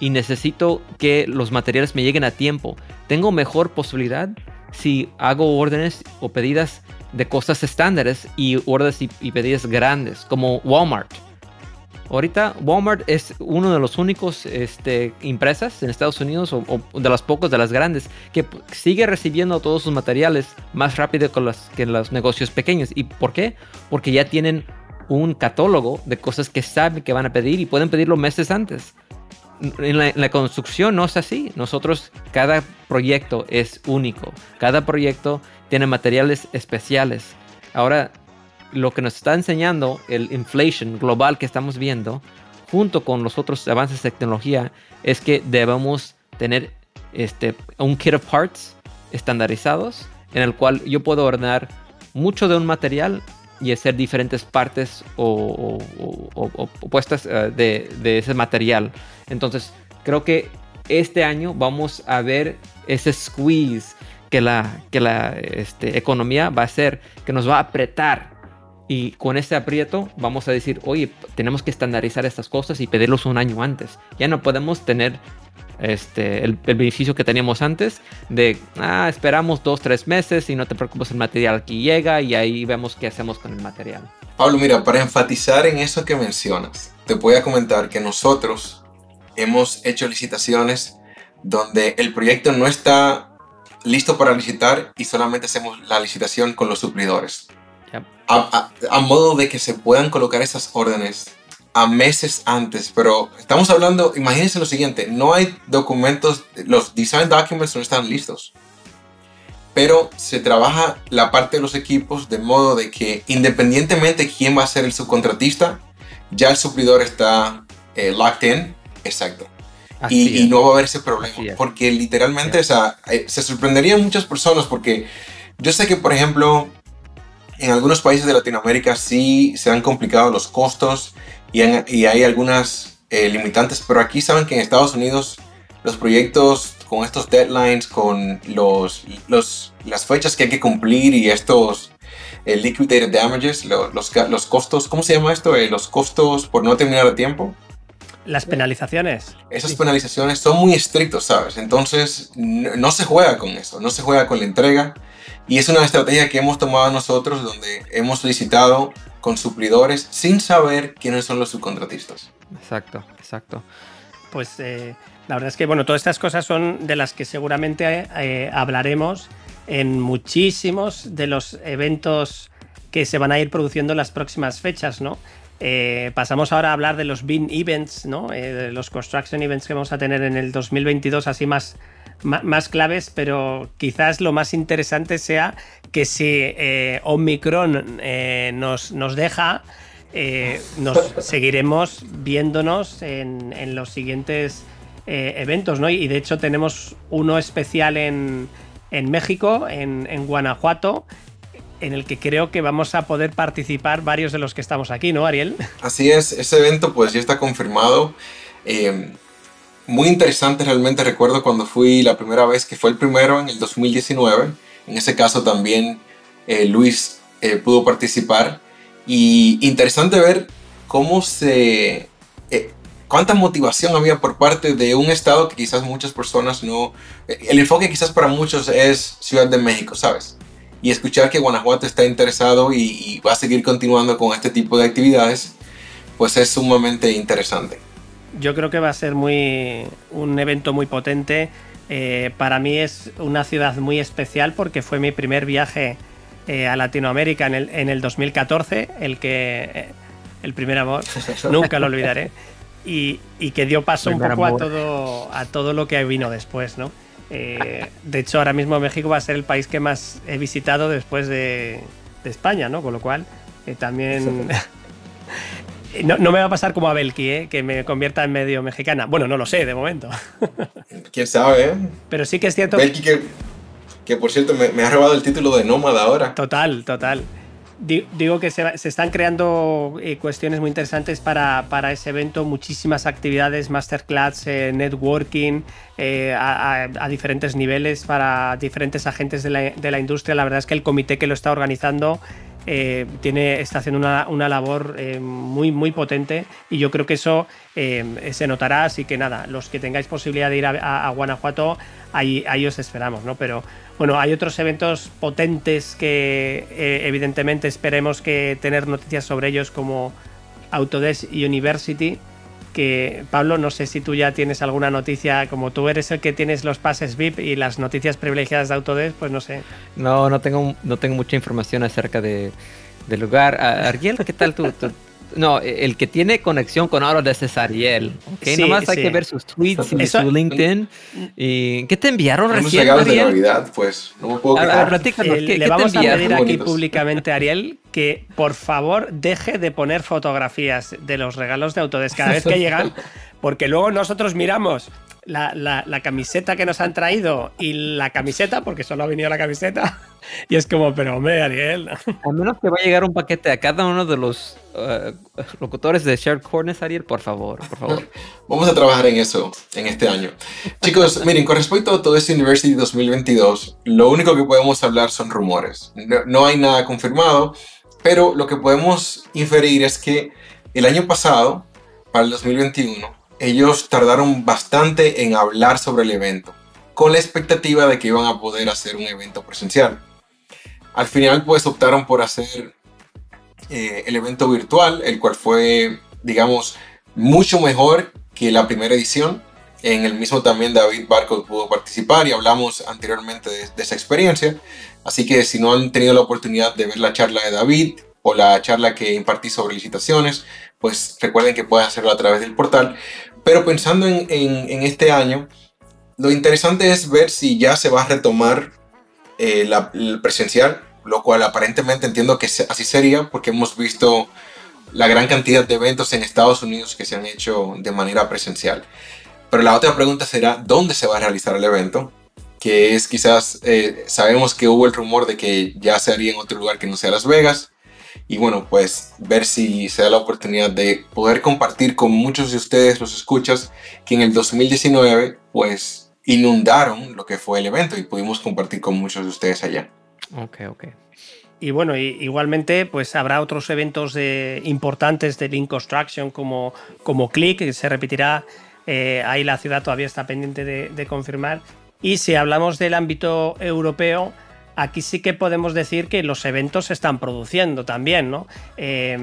y necesito que los materiales me lleguen a tiempo, tengo mejor posibilidad si hago órdenes o pedidas de cosas estándares y órdenes y, pedidas grandes, como Walmart. Ahorita Walmart es uno de los únicos este, empresas en Estados Unidos o, de las pocos de las grandes que sigue recibiendo todos sus materiales más rápido que, que los negocios pequeños. ¿Y por qué? Porque ya tienen un catálogo de cosas que saben que van a pedir y pueden pedirlo meses antes en la, construcción no es así. Nosotros, cada proyecto es único. Cada proyecto tiene materiales especiales. Ahora, lo que nos está enseñando el inflation global que estamos viendo, junto con los otros avances de tecnología, es que debemos tener este, un kit of parts estandarizados en el cual yo puedo ordenar mucho de un material y hacer diferentes partes o, puestas eh, de, ese material. Entonces, creo que este año vamos a ver ese squeeze que la, que la este, economía va a hacer, que nos va a apretar. Y con ese aprieto vamos a decir, oye, tenemos que estandarizar estas cosas y pedirlos un año antes. Ya no podemos tener este, el, beneficio que teníamos antes de, ah, esperamos dos, tres meses y no te preocupes, el material aquí llega y ahí vemos qué hacemos con el material. Pablo, mira, para enfatizar en eso que mencionas, te voy a comentar que nosotros hemos hecho licitaciones donde el proyecto no está listo para licitar y solamente hacemos la licitación con los suplidores. A, modo de que se puedan colocar esas órdenes a meses antes, pero estamos hablando, imagínense lo siguiente, no hay documentos, los design documents no están listos, pero se trabaja la parte de los equipos de modo de que independientemente quién va a ser el subcontratista, ya el suplidor está eh, locked in, exacto. Y, no va a haber ese problema, porque literalmente o sea, eh, se sorprenderían muchas personas porque yo sé que, por ejemplo, en algunos países de Latinoamérica sí se han complicado los costos y, hay algunas eh, limitantes, pero aquí saben que en Estados Unidos los proyectos con estos deadlines, con los, los las fechas que hay que cumplir y estos eh, liquidated damages, los, los, costos, ¿cómo se llama esto? Eh, los costos por no terminar a tiempo. Las penalizaciones. Esas penalizaciones son muy estrictos, ¿sabes? Entonces no, se juega con eso, no se juega con la entrega. Y es una estrategia que hemos tomado nosotros donde hemos solicitado con suplidores sin saber quiénes son los subcontratistas. Exacto, exacto. Pues eh, la verdad es que, bueno, todas estas cosas son de las que seguramente eh, hablaremos en muchísimos de los eventos que se van a ir produciendo en las próximas fechas, ¿no? Eh, pasamos ahora a hablar de los BIN Events, ¿no? de los Construction Events que vamos a tener en el 2022, así más, más, claves, pero quizás lo más interesante sea que si Omicron nos, nos deja, nos seguiremos viéndonos en, en los siguientes eventos, ¿no? Y de hecho tenemos uno especial en, en México, en, Guanajuato, en el que creo que vamos a poder participar varios de los que estamos aquí, ¿no, Ariel? Así es, ese evento pues ya está confirmado. Eh, muy interesante realmente, recuerdo cuando fui la primera vez, que fue el primero en el 2019. En ese caso también eh, Luis eh, pudo participar. Y interesante ver cómo se cuánta motivación había por parte de un estado que quizás muchas personas no... El enfoque quizás para muchos es Ciudad de México, ¿sabes? Y escuchar que Guanajuato está interesado y, va a seguir continuando con este tipo de actividades, pues es sumamente interesante. Yo creo que va a ser muy un evento muy potente. Eh, para mí es una ciudad muy especial porque fue mi primer viaje eh, a Latinoamérica en el, en el 2014, el que... Eh, el primer amor, nunca lo olvidaré y, que dio paso un poco a todo, a todo lo que vino después, ¿no? Eh, de hecho, ahora mismo México va a ser el país que más he visitado después de, España, ¿no? Con lo cual, eh, también... no, me va a pasar como a Belki, ¿eh? que me convierta en medio mexicana. Bueno, no lo sé de momento. ¿Quién sabe? Pero sí que es cierto... Belki que, que por cierto me, me ha robado el título de nómada ahora. Total, total digo que se, están creando eh, cuestiones muy interesantes para, ese evento, muchísimas actividades, masterclass, eh, networking, eh, a, diferentes niveles para diferentes agentes de la, de la, industria. La verdad es que el comité que lo está organizando tiene, está haciendo una, labor muy, muy potente y yo creo que eso se notará. Así que nada, los que tengáis posibilidad de ir a, Guanajuato, ahí, ahí os esperamos, ¿no? Pero bueno, hay otros eventos potentes que eh, evidentemente esperemos que tener noticias sobre ellos como Autodesk University. Que Pablo, no sé si tú ya tienes alguna noticia, como tú eres el que tienes los pases VIP y las noticias privilegiadas de Autodesk, pues no sé. No, no tengo, no tengo mucha información acerca de, del lugar. Ariel, ¿qué tal tú no, el que tiene conexión con ahora es Ariel. ¿okay? Nomás hay que ver sus tweets y su LinkedIn. Y, ¿Qué te enviaron recién? regalos de Navidad, pues. No me puedo quedar. Eh, le vamos a pedir aquí públicamente a Ariel que por favor deje de poner fotografías de los regalos de Autodesk cada vez que llegan, porque luego nosotros miramos la, camiseta que nos han traído y la camiseta, porque solo ha venido la camiseta. Y es como, pero hombre, Ariel. A menos que va a llegar un paquete a cada uno de los uh, locutores de Shared Corners, Ariel, por favor, por favor. Vamos a trabajar en eso en este año. Chicos, miren, con respecto a todo este University 2022, lo único que podemos hablar son rumores. no hay nada confirmado, pero lo que podemos inferir es que el año pasado, para el 2021, ellos tardaron bastante en hablar sobre el evento, con la expectativa de que iban a poder hacer un evento presencial. Al final pues optaron por hacer eh, el evento virtual, el cual fue, digamos, mucho mejor que la primera edición. En el mismo también David Barco pudo participar y hablamos anteriormente de, de esa experiencia. Así que si no han tenido la oportunidad de ver la charla de David o la charla que impartí sobre licitaciones, pues recuerden que pueden hacerlo a través del portal. Pero pensando en, este año, lo interesante es ver si ya se va a retomar eh, la, el presencial, lo cual aparentemente entiendo que así sería porque hemos visto la gran cantidad de eventos en Estados Unidos que se han hecho de manera presencial. Pero la otra pregunta será, ¿dónde se va a realizar el evento? Que es quizás, eh, sabemos que hubo el rumor de que ya se haría en otro lugar que no sea Las Vegas, y bueno, pues ver si se da la oportunidad de poder compartir con muchos de ustedes, los escuchas, que en el 2019 pues inundaron lo que fue el evento y pudimos compartir con muchos de ustedes allá. Ok, ok. Y bueno, igualmente pues habrá otros eventos importantes de Link Construction como, como Click, que se repetirá. Eh, ahí la ciudad todavía está pendiente de, de confirmar. Y si hablamos del ámbito europeo, aquí sí que podemos decir que los eventos se están produciendo también, ¿no? Eh,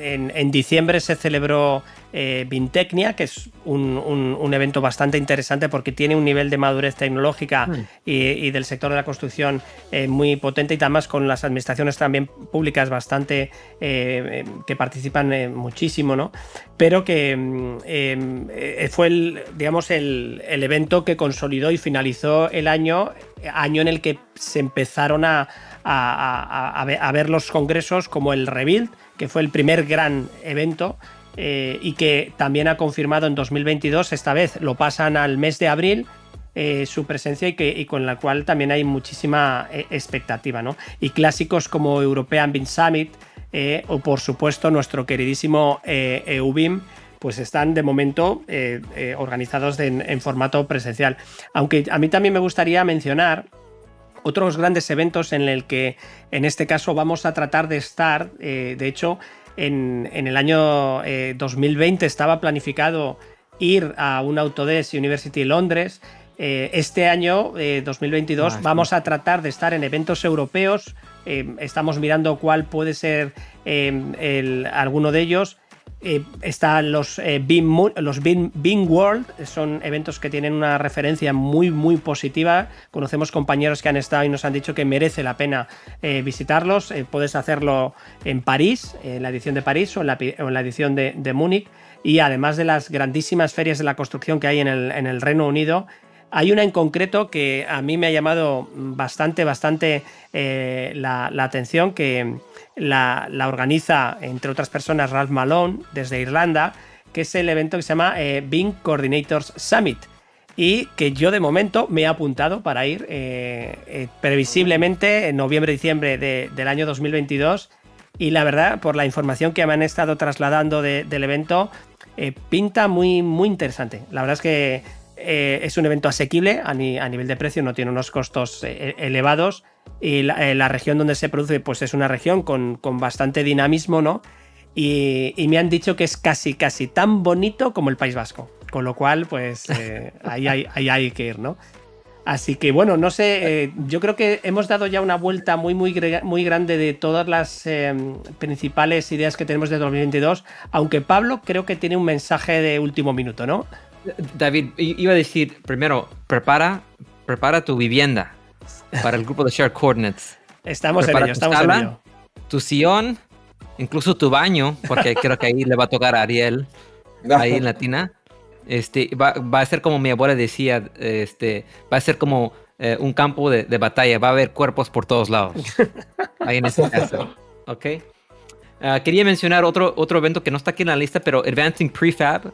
en, diciembre se celebró eh, Vintecnia, que es un, evento bastante interesante porque tiene un nivel de madurez tecnológica mm. y, del sector de la construcción eh, muy potente y además con las administraciones también públicas bastante eh, que participan muchísimo, ¿no? Pero que mm, fue el, digamos, el, evento que consolidó y finalizó el año, año en el que se empezaron a, a ver los congresos como el Rebuild, que fue el primer gran evento eh, y que también ha confirmado en 2022, esta vez lo pasan al mes de abril, eh, su presencia y, que, con la cual también hay muchísima eh, expectativa. ¿no? Y clásicos como European BIM Summit o por supuesto nuestro queridísimo EUBIM, pues están de momento organizados en, formato presencial. Aunque a mí también me gustaría mencionar otros grandes eventos en el que en este caso vamos a tratar de estar, de hecho, en, el año 2020 eh, estaba planificado ir a un Autodesk University Londres. Eh, este año, 2022, eh, ah, vamos a tratar de estar en eventos europeos. estamos mirando cuál puede ser alguno de ellos. Eh, están los eh, los World, son eventos que tienen una referencia muy muy positiva. Conocemos compañeros que han estado y nos han dicho que merece la pena eh, visitarlos. puedes hacerlo en París, en la edición de París o en la, edición de, Múnich. Y además de las grandísimas ferias de la construcción que hay en el, Reino Unido, hay una en concreto que a mí me ha llamado bastante, bastante la, atención, que, la, organiza, entre otras personas, Ralph Malone, desde Irlanda, que es el evento que se llama eh, Bing Coordinators Summit. Y que yo de momento me he apuntado para ir eh, eh, previsiblemente en noviembre-diciembre del año 2022. Y la verdad, por la información que me han estado trasladando del evento, pinta muy, muy interesante. La verdad es que es un evento asequible a, nivel de precio, no tiene unos costos elevados y eh, la, región donde se produce, pues es una región con, bastante dinamismo, ¿no? Y, me han dicho que es casi, casi tan bonito como el País Vasco. Con lo cual, pues eh, ahí, hay, hay, que ir, ¿no? Así que bueno, no sé, eh, yo creo que hemos dado ya una vuelta muy, muy, muy grande de todas las principales ideas que tenemos de 2022, aunque Pablo creo que tiene un mensaje de último minuto, ¿no? David, iba a decir, primero, prepara, prepara tu vivienda para el grupo de Share Coordinates. Estamos en ello, estamos en ello. Tu sillón, incluso tu baño, porque creo que ahí le va a tocar a Ariel, ahí en Latina. Este, va, a ser como mi abuela decía, este, va a ser como eh, un campo de, batalla, va a haber cuerpos por todos lados. Ahí en ese caso. Ok. Ah, quería mencionar otro, otro evento que no está aquí en la lista, pero Advancing Prefab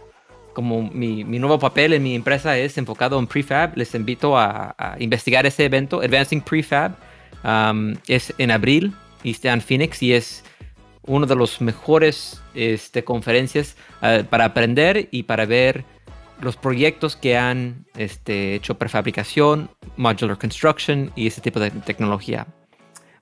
como mi, nuevo papel en mi empresa es enfocado en prefab, les invito a, investigar ese evento, Advancing Prefab. Um, es en abril y está en Phoenix y es uno de los mejores este, conferencias uh, para aprender y para ver los proyectos que han este, hecho prefabricación, modular construction y ese tipo de tecnología.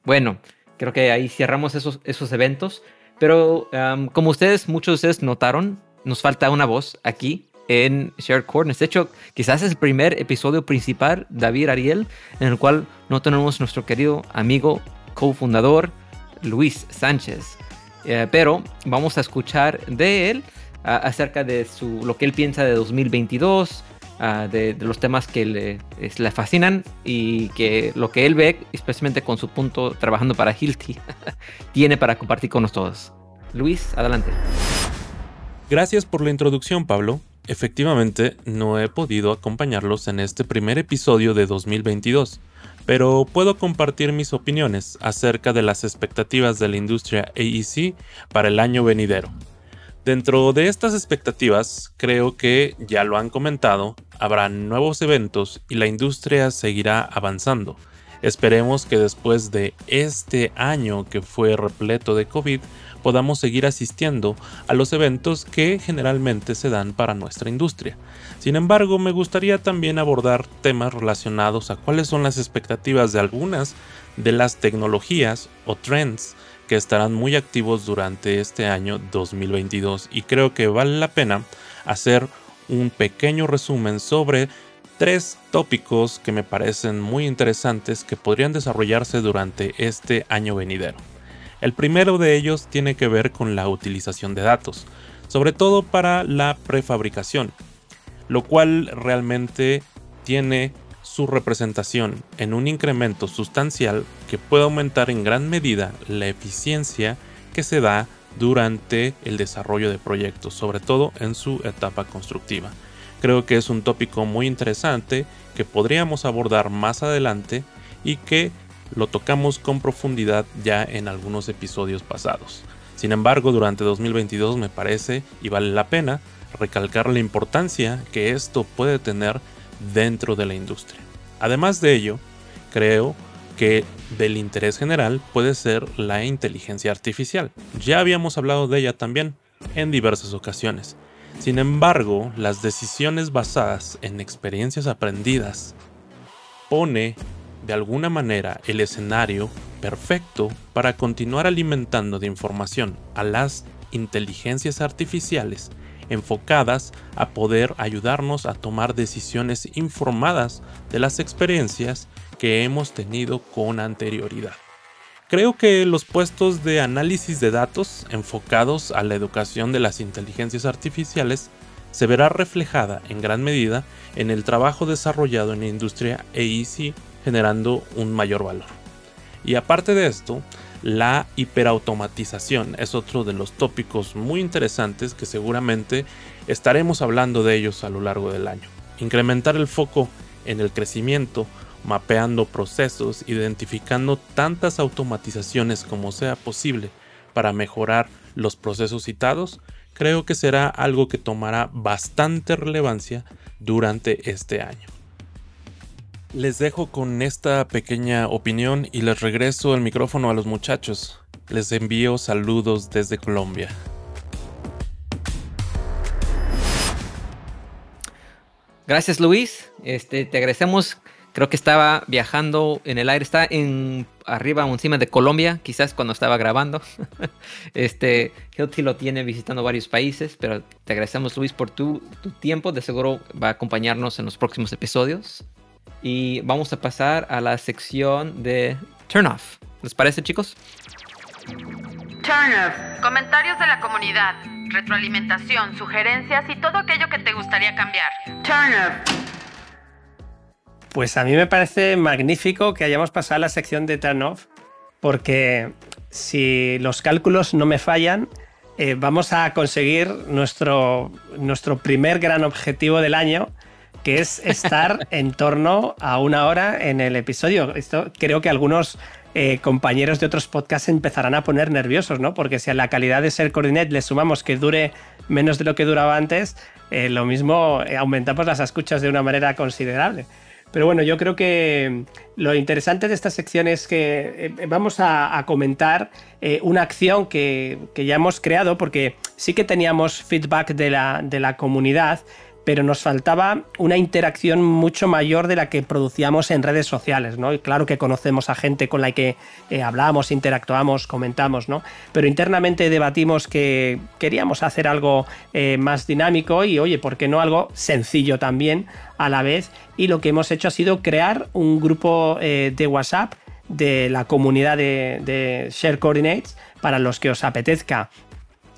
Bueno, creo que ahí cerramos esos, esos eventos, pero um, como ustedes, muchos de ustedes notaron, nos falta una voz aquí en Shared Coordinates. De hecho, quizás es el primer episodio principal, David Ariel, en el cual no tenemos nuestro querido amigo cofundador Luis Sánchez. Eh, pero vamos a escuchar de él acerca de su, lo que él piensa de 2022, de, los temas que le, le, fascinan y que lo que él ve, especialmente con su punto trabajando para Hilti, tiene para compartir con nosotros. Luis, adelante. Gracias por la introducción, Pablo. Efectivamente, no he podido acompañarlos en este primer episodio de 2022, pero puedo compartir mis opiniones acerca de las expectativas de la industria AEC para el año venidero. Dentro de estas expectativas, creo que, ya lo han comentado, habrá nuevos eventos y la industria seguirá avanzando. Esperemos que después de este año que fue repleto de COVID, podamos seguir asistiendo a los eventos que generalmente se dan para nuestra industria. Sin embargo, me gustaría también abordar temas relacionados a cuáles son las expectativas de algunas de las tecnologías o trends que estarán muy activos durante este año 2022 y creo que vale la pena hacer un pequeño resumen sobre tres tópicos que me parecen muy interesantes que podrían desarrollarse durante este año venidero. El primero de ellos tiene que ver con la utilización de datos, sobre todo para la prefabricación, lo cual realmente tiene su representación en un incremento sustancial que puede aumentar en gran medida la eficiencia que se da durante el desarrollo de proyectos, sobre todo en su etapa constructiva. Creo que es un tópico muy interesante que podríamos abordar más adelante y que lo tocamos con profundidad ya en algunos episodios pasados. Sin embargo, durante 2022 me parece y vale la pena recalcar la importancia que esto puede tener dentro de la industria. Además de ello, creo que del interés general puede ser la inteligencia artificial. Ya habíamos hablado de ella también en diversas ocasiones. Sin embargo, las decisiones basadas en experiencias aprendidas pone de alguna manera el escenario perfecto para continuar alimentando de información a las inteligencias artificiales enfocadas a poder ayudarnos a tomar decisiones informadas de las experiencias que hemos tenido con anterioridad. Creo que los puestos de análisis de datos enfocados a la educación de las inteligencias artificiales se verá reflejada en gran medida en el trabajo desarrollado en la industria EIC generando un mayor valor. Y aparte de esto, la hiperautomatización es otro de los tópicos muy interesantes que seguramente estaremos hablando de ellos a lo largo del año. Incrementar el foco en el crecimiento, mapeando procesos, identificando tantas automatizaciones como sea posible para mejorar los procesos citados, creo que será algo que tomará bastante relevancia durante este año. Les dejo con esta pequeña opinión y les regreso el micrófono a los muchachos. Les envío saludos desde Colombia. Gracias Luis, este, te agradecemos. Creo que estaba viajando en el aire, está en arriba encima de Colombia, quizás cuando estaba grabando. este, Hilti lo tiene visitando varios países, pero te agradecemos Luis por tu tiempo. De seguro va a acompañarnos en los próximos episodios. Y vamos a pasar a la sección de Turn Off. ¿Les parece, chicos? Turn Off. Comentarios de la comunidad, retroalimentación, sugerencias y todo aquello que te gustaría cambiar. Turn Off. Pues a mí me parece magnífico que hayamos pasado a la sección de Turn Off, porque si los cálculos no me fallan, eh, vamos a conseguir nuestro, nuestro primer gran objetivo del año, que es estar en torno a una hora en el episodio. Esto creo que algunos eh, compañeros de otros podcasts empezarán a poner nerviosos, ¿no? Porque si a la calidad de ser coordinet le sumamos que dure menos de lo que duraba antes, eh, lo mismo eh, aumentamos las escuchas de una manera considerable. Pero bueno, yo creo que lo interesante de esta sección es que vamos a, comentar una acción que, que, ya hemos creado, porque sí que teníamos feedback de la, de la comunidad pero nos faltaba una interacción mucho mayor de la que producíamos en redes sociales, ¿no? Y claro que conocemos a gente con la que eh, hablamos, interactuamos, comentamos, ¿no? Pero internamente debatimos que queríamos hacer algo eh, más dinámico y, oye, ¿por qué no algo sencillo también a la vez? Y lo que hemos hecho ha sido crear un grupo eh, de WhatsApp de la comunidad de, de Share Coordinates para los que os apetezca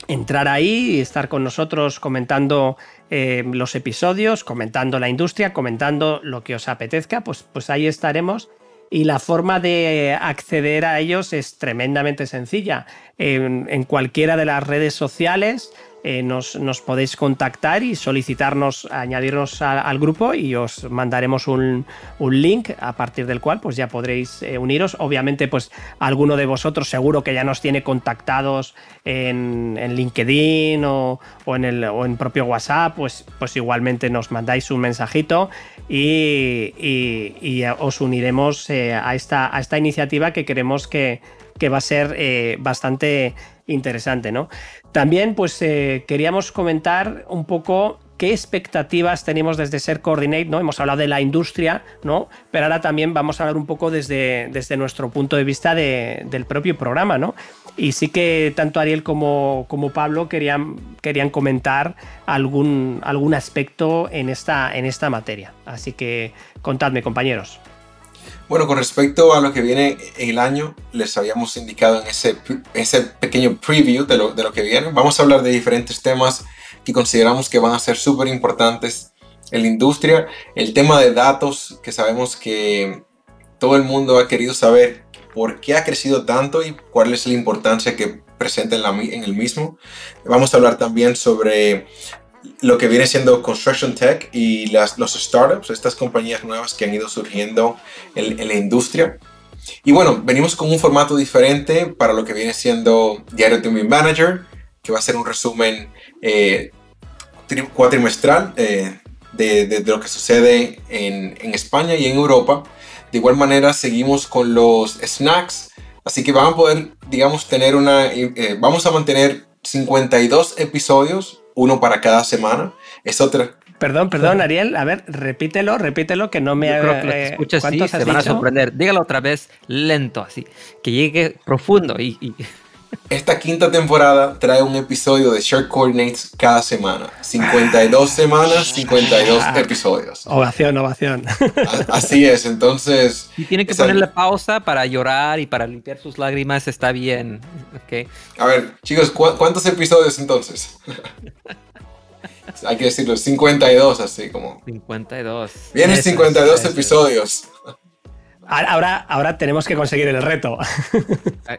entrar ahí y estar con nosotros comentando eh, los episodios, comentando la industria, comentando lo que os apetezca, pues, pues ahí estaremos. Y la forma de acceder a ellos es tremendamente sencilla. en cualquiera de las redes sociales eh, nos, podéis contactar y solicitarnos, añadirnos al grupo y os mandaremos un, link a partir del cual pues ya podréis eh, uniros. Obviamente pues alguno de vosotros seguro que ya nos tiene contactados en, LinkedIn o, en el en propio WhatsApp, pues, pues igualmente nos mandáis un mensajito y, os uniremos eh, a, esta, a esta iniciativa que queremos que, que va a ser bastante interesante, ¿no? También, pues eh, queríamos comentar un poco qué expectativas tenemos desde Ser Coordinate, ¿no? Hemos hablado de la industria, ¿no? Pero ahora también vamos a hablar un poco desde, desde nuestro punto de vista del propio programa, ¿no? Y sí que tanto Ariel como, como Pablo querían, querían comentar algún, algún aspecto en esta, en esta materia. Así que contadme, compañeros. Bueno, con respecto a lo que viene en el año, les habíamos indicado en ese, ese pequeño preview de lo, de lo que viene. Vamos a hablar de diferentes temas que consideramos que van a ser súper importantes en la industria. El tema de datos, que sabemos que todo el mundo ha querido saber por qué ha crecido tanto y cuál es la importancia que presenta en, la, en el mismo. Vamos a hablar también sobre lo que viene siendo Construction Tech y las, los startups, estas compañías nuevas que han ido surgiendo en, la industria. Y bueno, venimos con un formato diferente para lo que viene siendo Diario de Manager, que va a ser un resumen eh, cuatrimestral eh, de, de, lo que sucede en, en, España y en Europa. De igual manera, seguimos con los snacks, así que vamos a poder, digamos, tener una, eh, vamos a mantener 52 episodios uno para cada semana. Es otra. Perdón, perdón, Ariel. A ver, repítelo, repítelo, que no me Yo creo que que escuchas sí, se van a sorprender. Dígalo otra vez lento, así. Que llegue profundo y... y... Esta quinta temporada trae un episodio de Share Coordinates cada semana. 52 semanas, 52 episodios. Ovación, ovación. Así es, entonces... Y tiene que ponerle pausa para llorar y para limpiar sus lágrimas, está bien. Okay. A ver, chicos, ¿cu ¿cuántos episodios entonces? Hay que decirlo, 52, así como... 52. Vienen 52 eso, episodios. Ahora, ahora tenemos que conseguir el reto.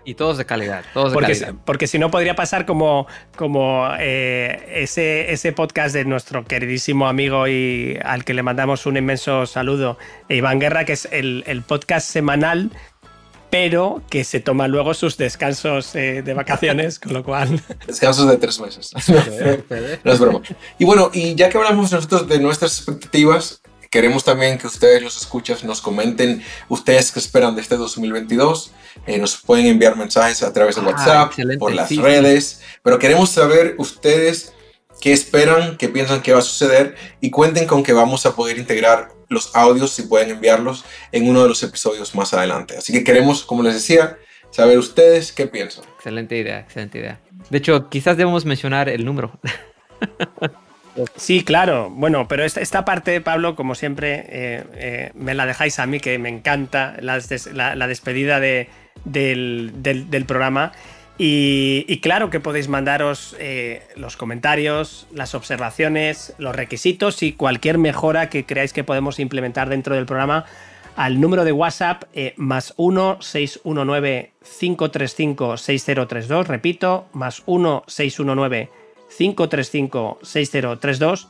Y todos de calidad. Todos de porque, calidad. porque si no podría pasar como, como eh, ese, ese podcast de nuestro queridísimo amigo y al que le mandamos un inmenso saludo, Iván Guerra, que es el, el podcast semanal pero que se toma luego sus descansos eh, de vacaciones, con lo cual... Descansos de tres meses. no es broma. Y bueno, y ya que hablamos nosotros de nuestras expectativas, queremos también que ustedes, los escuchas, nos comenten ustedes qué esperan de este 2022. Eh, nos pueden enviar mensajes a través de WhatsApp, ah, por las sí, redes, pero queremos saber ustedes qué esperan, qué piensan que va a suceder y cuenten con que vamos a poder integrar los audios si pueden enviarlos en uno de los episodios más adelante. Así que queremos, como les decía, saber ustedes qué piensan. Excelente idea, excelente idea. De hecho, quizás debemos mencionar el número. Sí, claro. Bueno, pero esta, parte, Pablo, como siempre, eh, eh, me la dejáis a mí, que me encanta la, despedida de, del, programa. Y, claro que podéis mandaros eh, los comentarios, las observaciones, los requisitos y cualquier mejora que creáis que podemos implementar dentro del programa al número de WhatsApp eh, más 1-619-535-6032. Repito, más 1-619-535-6032.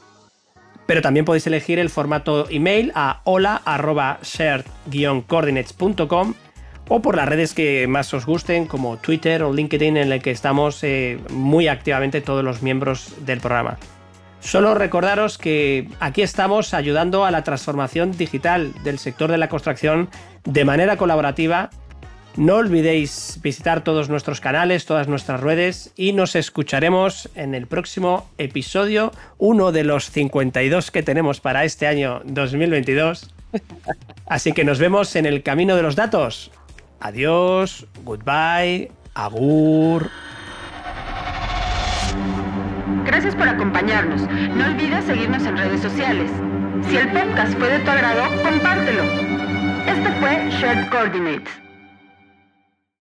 Pero también podéis elegir el formato email a hola.shared-coordinates.com o por las redes que más os gusten, como Twitter o LinkedIn, en el que estamos eh, muy activamente todos los miembros del programa. Solo recordaros que aquí estamos ayudando a la transformación digital del sector de la construcción de manera colaborativa. No olvidéis visitar todos nuestros canales, todas nuestras redes y nos escucharemos en el próximo episodio, uno de los 52 que tenemos para este año 2022. Así que nos vemos en el camino de los datos. Adiós, goodbye, agur. Gracias por acompañarnos. No olvides seguirnos en redes sociales. Si el podcast fue de tu agrado, compártelo. Esto fue Shared Coordinates.